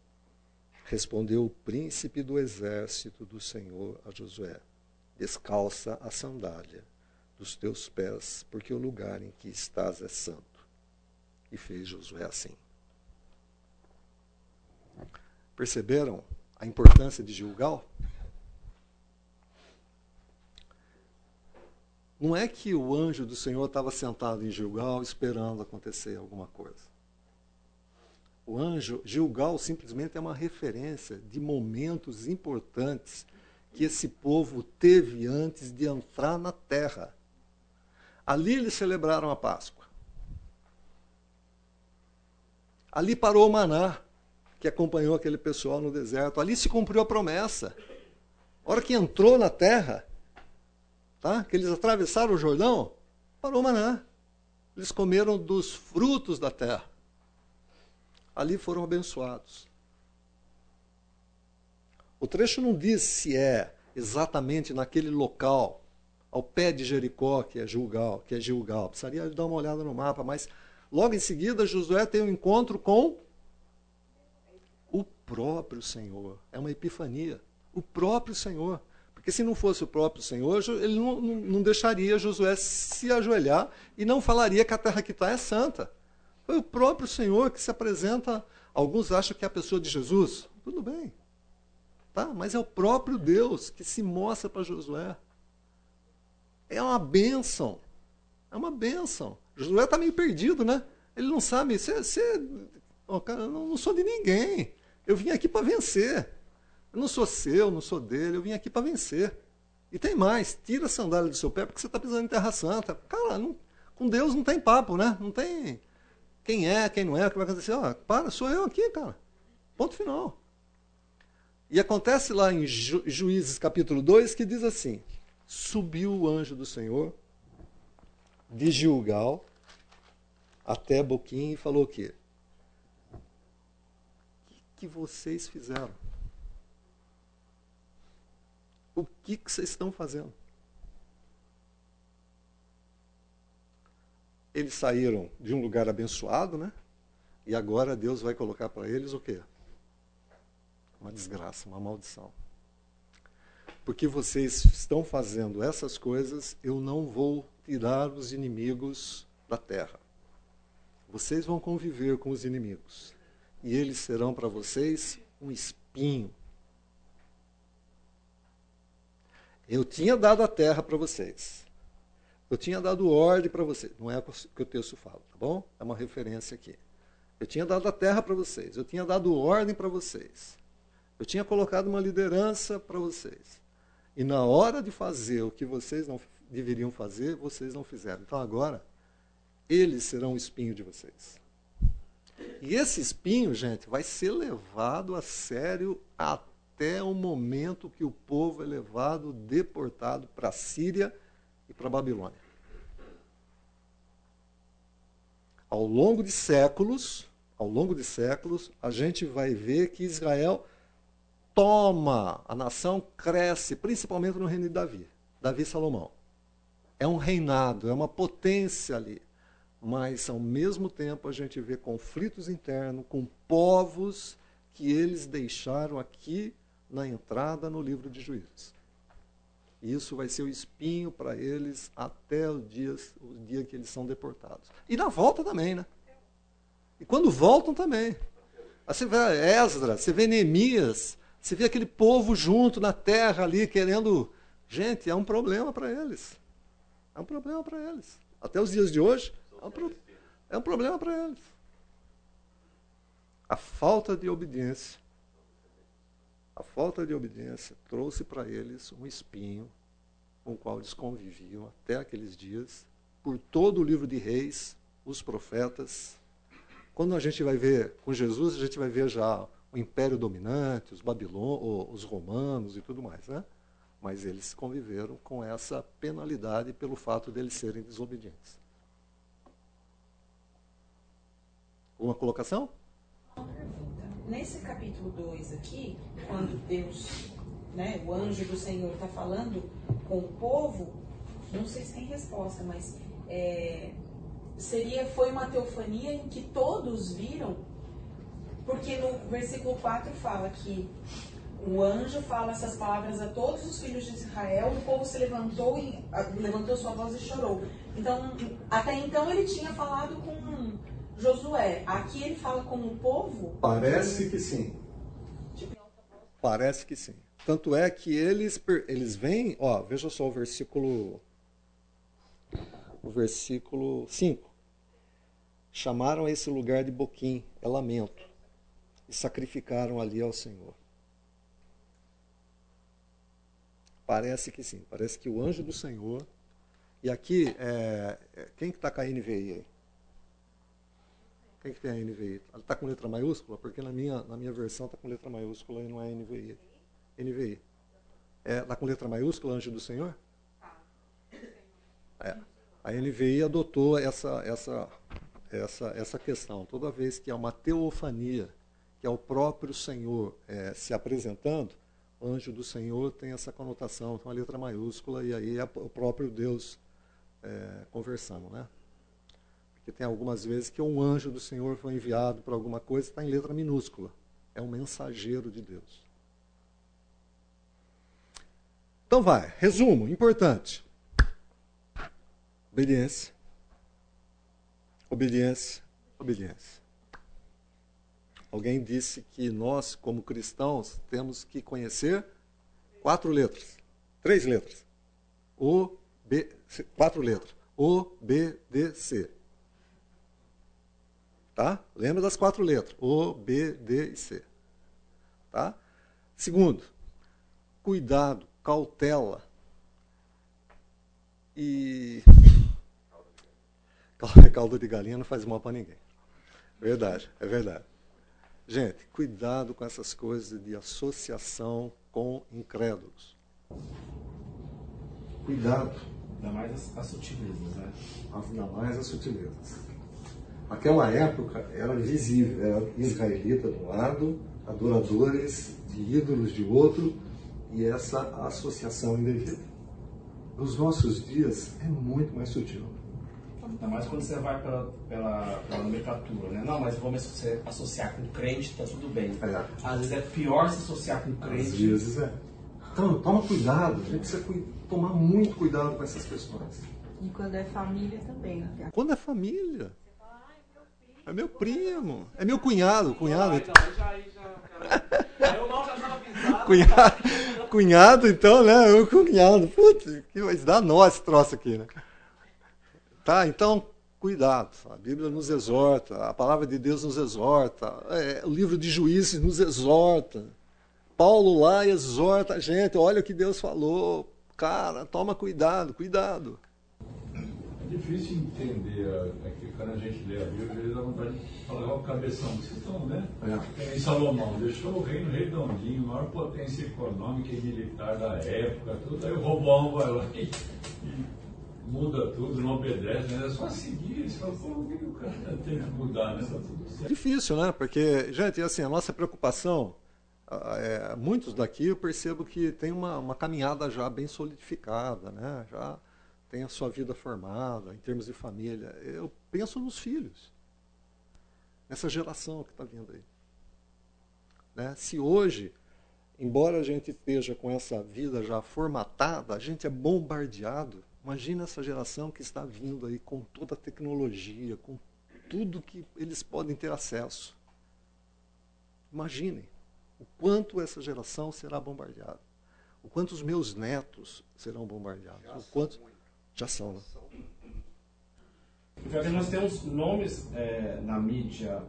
Speaker 1: Respondeu o príncipe do exército do Senhor a Josué: Descalça a sandália dos teus pés, porque o lugar em que estás é santo. E fez Josué assim. Perceberam a importância de Gilgal? Não é que o anjo do Senhor estava sentado em Gilgal esperando acontecer alguma coisa. O anjo, Gilgal, simplesmente é uma referência de momentos importantes que esse povo teve antes de entrar na terra. Ali eles celebraram a Páscoa. Ali parou o maná que acompanhou aquele pessoal no deserto. Ali se cumpriu a promessa. A hora que entrou na terra, tá? que eles atravessaram o Jordão, parou o maná. Eles comeram dos frutos da terra. Ali foram abençoados. O trecho não diz se é exatamente naquele local, ao pé de Jericó, que é Gilgal, que é Gilgal. Precisaria dar uma olhada no mapa, mas logo em seguida Josué tem um encontro com o próprio Senhor. É uma epifania. O próprio Senhor. Porque se não fosse o próprio Senhor, ele não, não, não deixaria Josué se ajoelhar e não falaria que a terra que está é santa. Foi o próprio Senhor que se apresenta. Alguns acham que é a pessoa de Jesus. Tudo bem. Tá? Mas é o próprio Deus que se mostra para Josué. É uma bênção. É uma bênção. Josué está meio perdido, né? Ele não sabe. Você, oh, cara, eu não sou de ninguém. Eu vim aqui para vencer. Eu não sou seu, não sou dele, eu vim aqui para vencer. E tem mais, tira a sandália do seu pé porque você está pisando em terra santa. Cara, não, com Deus não tem papo, né? Não tem quem é, quem não é, o que vai acontecer. Ó, para, sou eu aqui, cara. Ponto final. E acontece lá em Ju, Juízes capítulo 2 que diz assim: Subiu o anjo do Senhor de Gilgal até Boquim e falou o quê? que vocês fizeram? O que, que vocês estão fazendo? Eles saíram de um lugar abençoado, né? E agora Deus vai colocar para eles o quê? Uma desgraça, uma maldição. Porque vocês estão fazendo essas coisas, eu não vou tirar os inimigos da terra. Vocês vão conviver com os inimigos e eles serão para vocês um espinho. Eu tinha dado a terra para vocês. Eu tinha dado ordem para vocês. Não é o que o texto fala, tá bom? É uma referência aqui. Eu tinha dado a terra para vocês. Eu tinha dado ordem para vocês. Eu tinha colocado uma liderança para vocês. E na hora de fazer o que vocês não deveriam fazer, vocês não fizeram. Então agora, eles serão o espinho de vocês. E esse espinho, gente, vai ser levado a sério até o momento que o povo é levado, deportado para a Síria e para a Babilônia. Ao longo de séculos, ao longo de séculos, a gente vai ver que Israel toma, a nação cresce, principalmente no reino de Davi, Davi e Salomão. É um reinado, é uma potência ali mas ao mesmo tempo a gente vê conflitos internos com povos que eles deixaram aqui na entrada no livro de Juízes. Isso vai ser o espinho para eles até o dia, o dia que eles são deportados. E na volta também, né? E quando voltam também. Aí você vê Esdra, você vê Neemias, você vê aquele povo junto na terra ali querendo. Gente, é um problema para eles. É um problema para eles. Até os dias de hoje, é um, pro... é um problema para eles. A falta de obediência, a falta de obediência trouxe para eles um espinho com o qual eles conviviam até aqueles dias, por todo o livro de reis, os profetas. Quando a gente vai ver com Jesus, a gente vai ver já o império dominante, os babilônios, os romanos e tudo mais, né? Mas eles conviveram com essa penalidade pelo fato de eles serem desobedientes. Uma colocação?
Speaker 6: Pergunta.
Speaker 10: Nesse capítulo 2 aqui, quando Deus, né, o anjo do Senhor está falando com o povo, não sei se tem resposta, mas é, seria foi uma teofania em que todos viram, porque no versículo 4 fala que o anjo fala essas palavras a todos os filhos de Israel, o povo se levantou e levantou sua voz e chorou. Então, até então ele tinha falado com Josué. Aqui ele fala com o povo?
Speaker 1: Parece que sim. Parece que sim. Tanto é que eles eles vêm, ó, veja só o versículo o versículo 5. Chamaram esse lugar de Boquim, é lamento, e sacrificaram ali ao Senhor. Parece que sim, parece que o anjo do Senhor. E aqui, é, é quem que está com a NVI aí? Quem que tem a NVI? Está com letra maiúscula? Porque na minha, na minha versão está com letra maiúscula e não é NVI. NVI. É, está com letra maiúscula, Anjo do Senhor? É. A NVI adotou essa, essa, essa, essa questão. Toda vez que há uma teofania, que é o próprio Senhor é, se apresentando, anjo do Senhor tem essa conotação, com a letra maiúscula, e aí é o próprio Deus é, conversando, né? Porque tem algumas vezes que um anjo do Senhor foi enviado para alguma coisa, está em letra minúscula. É um mensageiro de Deus. Então vai, resumo, importante. Obediência. Obediência, obediência. Alguém disse que nós, como cristãos, temos que conhecer quatro letras. Três letras. O, B, quatro letras. O, B, D, C. Tá? Lembra das quatro letras. O, B, D e C. Tá? Segundo, cuidado, cautela. E. Caldo de galinha não faz mal para ninguém. Verdade, é verdade. Gente, cuidado com essas coisas de associação com incrédulos. Cuidado.
Speaker 2: Ainda mais as, as sutilezas, né?
Speaker 1: Ainda mais as sutilezas. Naquela época era visível, era israelita de um lado, adoradores de ídolos de outro, e essa associação indevida. Nos nossos dias é muito mais sutil.
Speaker 2: Ainda mais quando você vai pela, pela, pela nomenclatura, né? Não, mas vamos se associar com crente, tá tudo bem.
Speaker 1: É.
Speaker 2: Às vezes é pior se associar com crente.
Speaker 1: Às vezes é. Então, toma cuidado, a gente precisa tomar muito cuidado com essas questões.
Speaker 10: E quando é família também. Né?
Speaker 1: Quando é família. É meu primo. É meu cunhado. Cunhado. Então. cunhado, cunhado, então, né? O cunhado. Putz, que vai dar nó esse troço aqui, né? Tá? Então, cuidado. A Bíblia nos exorta, a palavra de Deus nos exorta, é, o livro de Juízes nos exorta. Paulo lá exorta a gente, olha o que Deus falou. Cara, toma cuidado, cuidado.
Speaker 9: É difícil entender é que quando a gente lê a Bíblia, às vezes dá vontade de falar, o cabeção, vocês estão, né? É. Em Salomão, deixou o reino redondinho, maior potência econômica e militar da época, tudo, aí o Roboão vai lá e, e muda tudo, não obedece, né? É só seguir. Você fala, pô, o que o cara tem que mudar, né? Tá tudo certo.
Speaker 1: Difícil, né? Porque, gente, assim, a nossa preocupação, é, muitos daqui eu percebo que tem uma, uma caminhada já bem solidificada, né? Já tem a sua vida formada em termos de família. Eu penso nos filhos, nessa geração que está vindo aí. Né? Se hoje, embora a gente esteja com essa vida já formatada, a gente é bombardeado Imagina essa geração que está vindo aí com toda a tecnologia, com tudo que eles podem ter acesso. Imaginem o quanto essa geração será bombardeada. O quanto os meus netos serão bombardeados. Já o quanto são já são, né?
Speaker 2: Porque nós temos nomes é, na mídia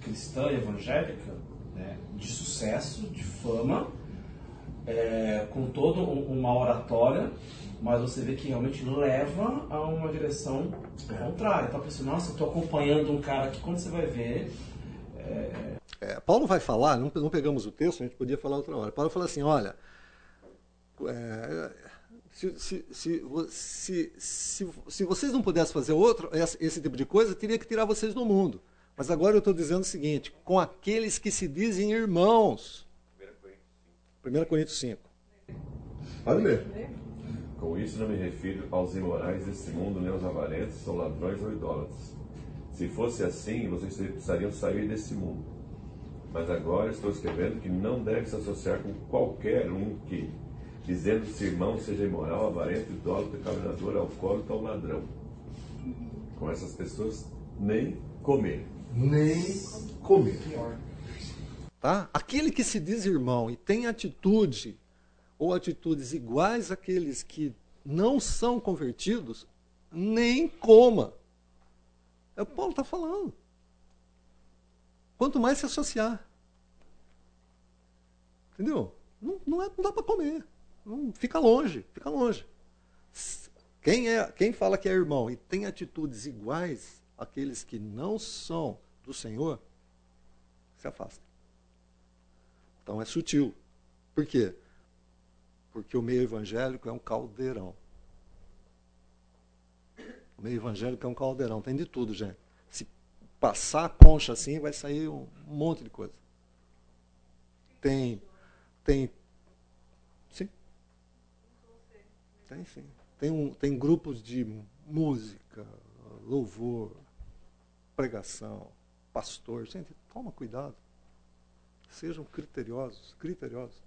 Speaker 2: cristã e evangélica né, de sucesso, de fama, é, com toda uma oratória mas você vê que realmente leva a uma direção contrária. Então, assim, nossa, estou acompanhando um cara que quando você vai ver. É...
Speaker 1: É, Paulo vai falar, não, não, pegamos o texto, a gente podia falar outra hora. Paulo fala assim: olha, é, se, se, se, se, se, vocês não pudessem fazer outro, esse, tipo de coisa, teria que tirar vocês do mundo. Mas agora eu estou dizendo o seguinte: com aqueles que se dizem irmãos. 1 Coríntios 5.
Speaker 5: Pode ler. Com isso não me refiro aos imorais desse mundo, nem aos avarentos, ou ladrões ou idólatras. Se fosse assim, vocês precisariam sair desse mundo. Mas agora estou escrevendo que não deve se associar com qualquer um que, dizendo-se irmão, seja imoral, avarento, idólatra, caminador, alcoólatra ou ladrão. Com essas pessoas, nem comer.
Speaker 13: Nem comer.
Speaker 1: Tá? Aquele que se diz irmão e tem atitude ou atitudes iguais àqueles que não são convertidos, nem coma. É o que Paulo está falando. Quanto mais se associar. Entendeu? Não, não, é, não dá para comer. Fica longe, fica longe. Quem, é, quem fala que é irmão e tem atitudes iguais àqueles que não são do Senhor, se afasta. Então é sutil. Por quê? Porque o meio evangélico é um caldeirão. O meio evangélico é um caldeirão, tem de tudo, gente. Se passar a concha assim, vai sair um monte de coisa. Tem, tem, sim. Tem sim. Tem, um, tem grupos de música, louvor, pregação, pastor. Gente, toma cuidado. Sejam criteriosos, criteriosos.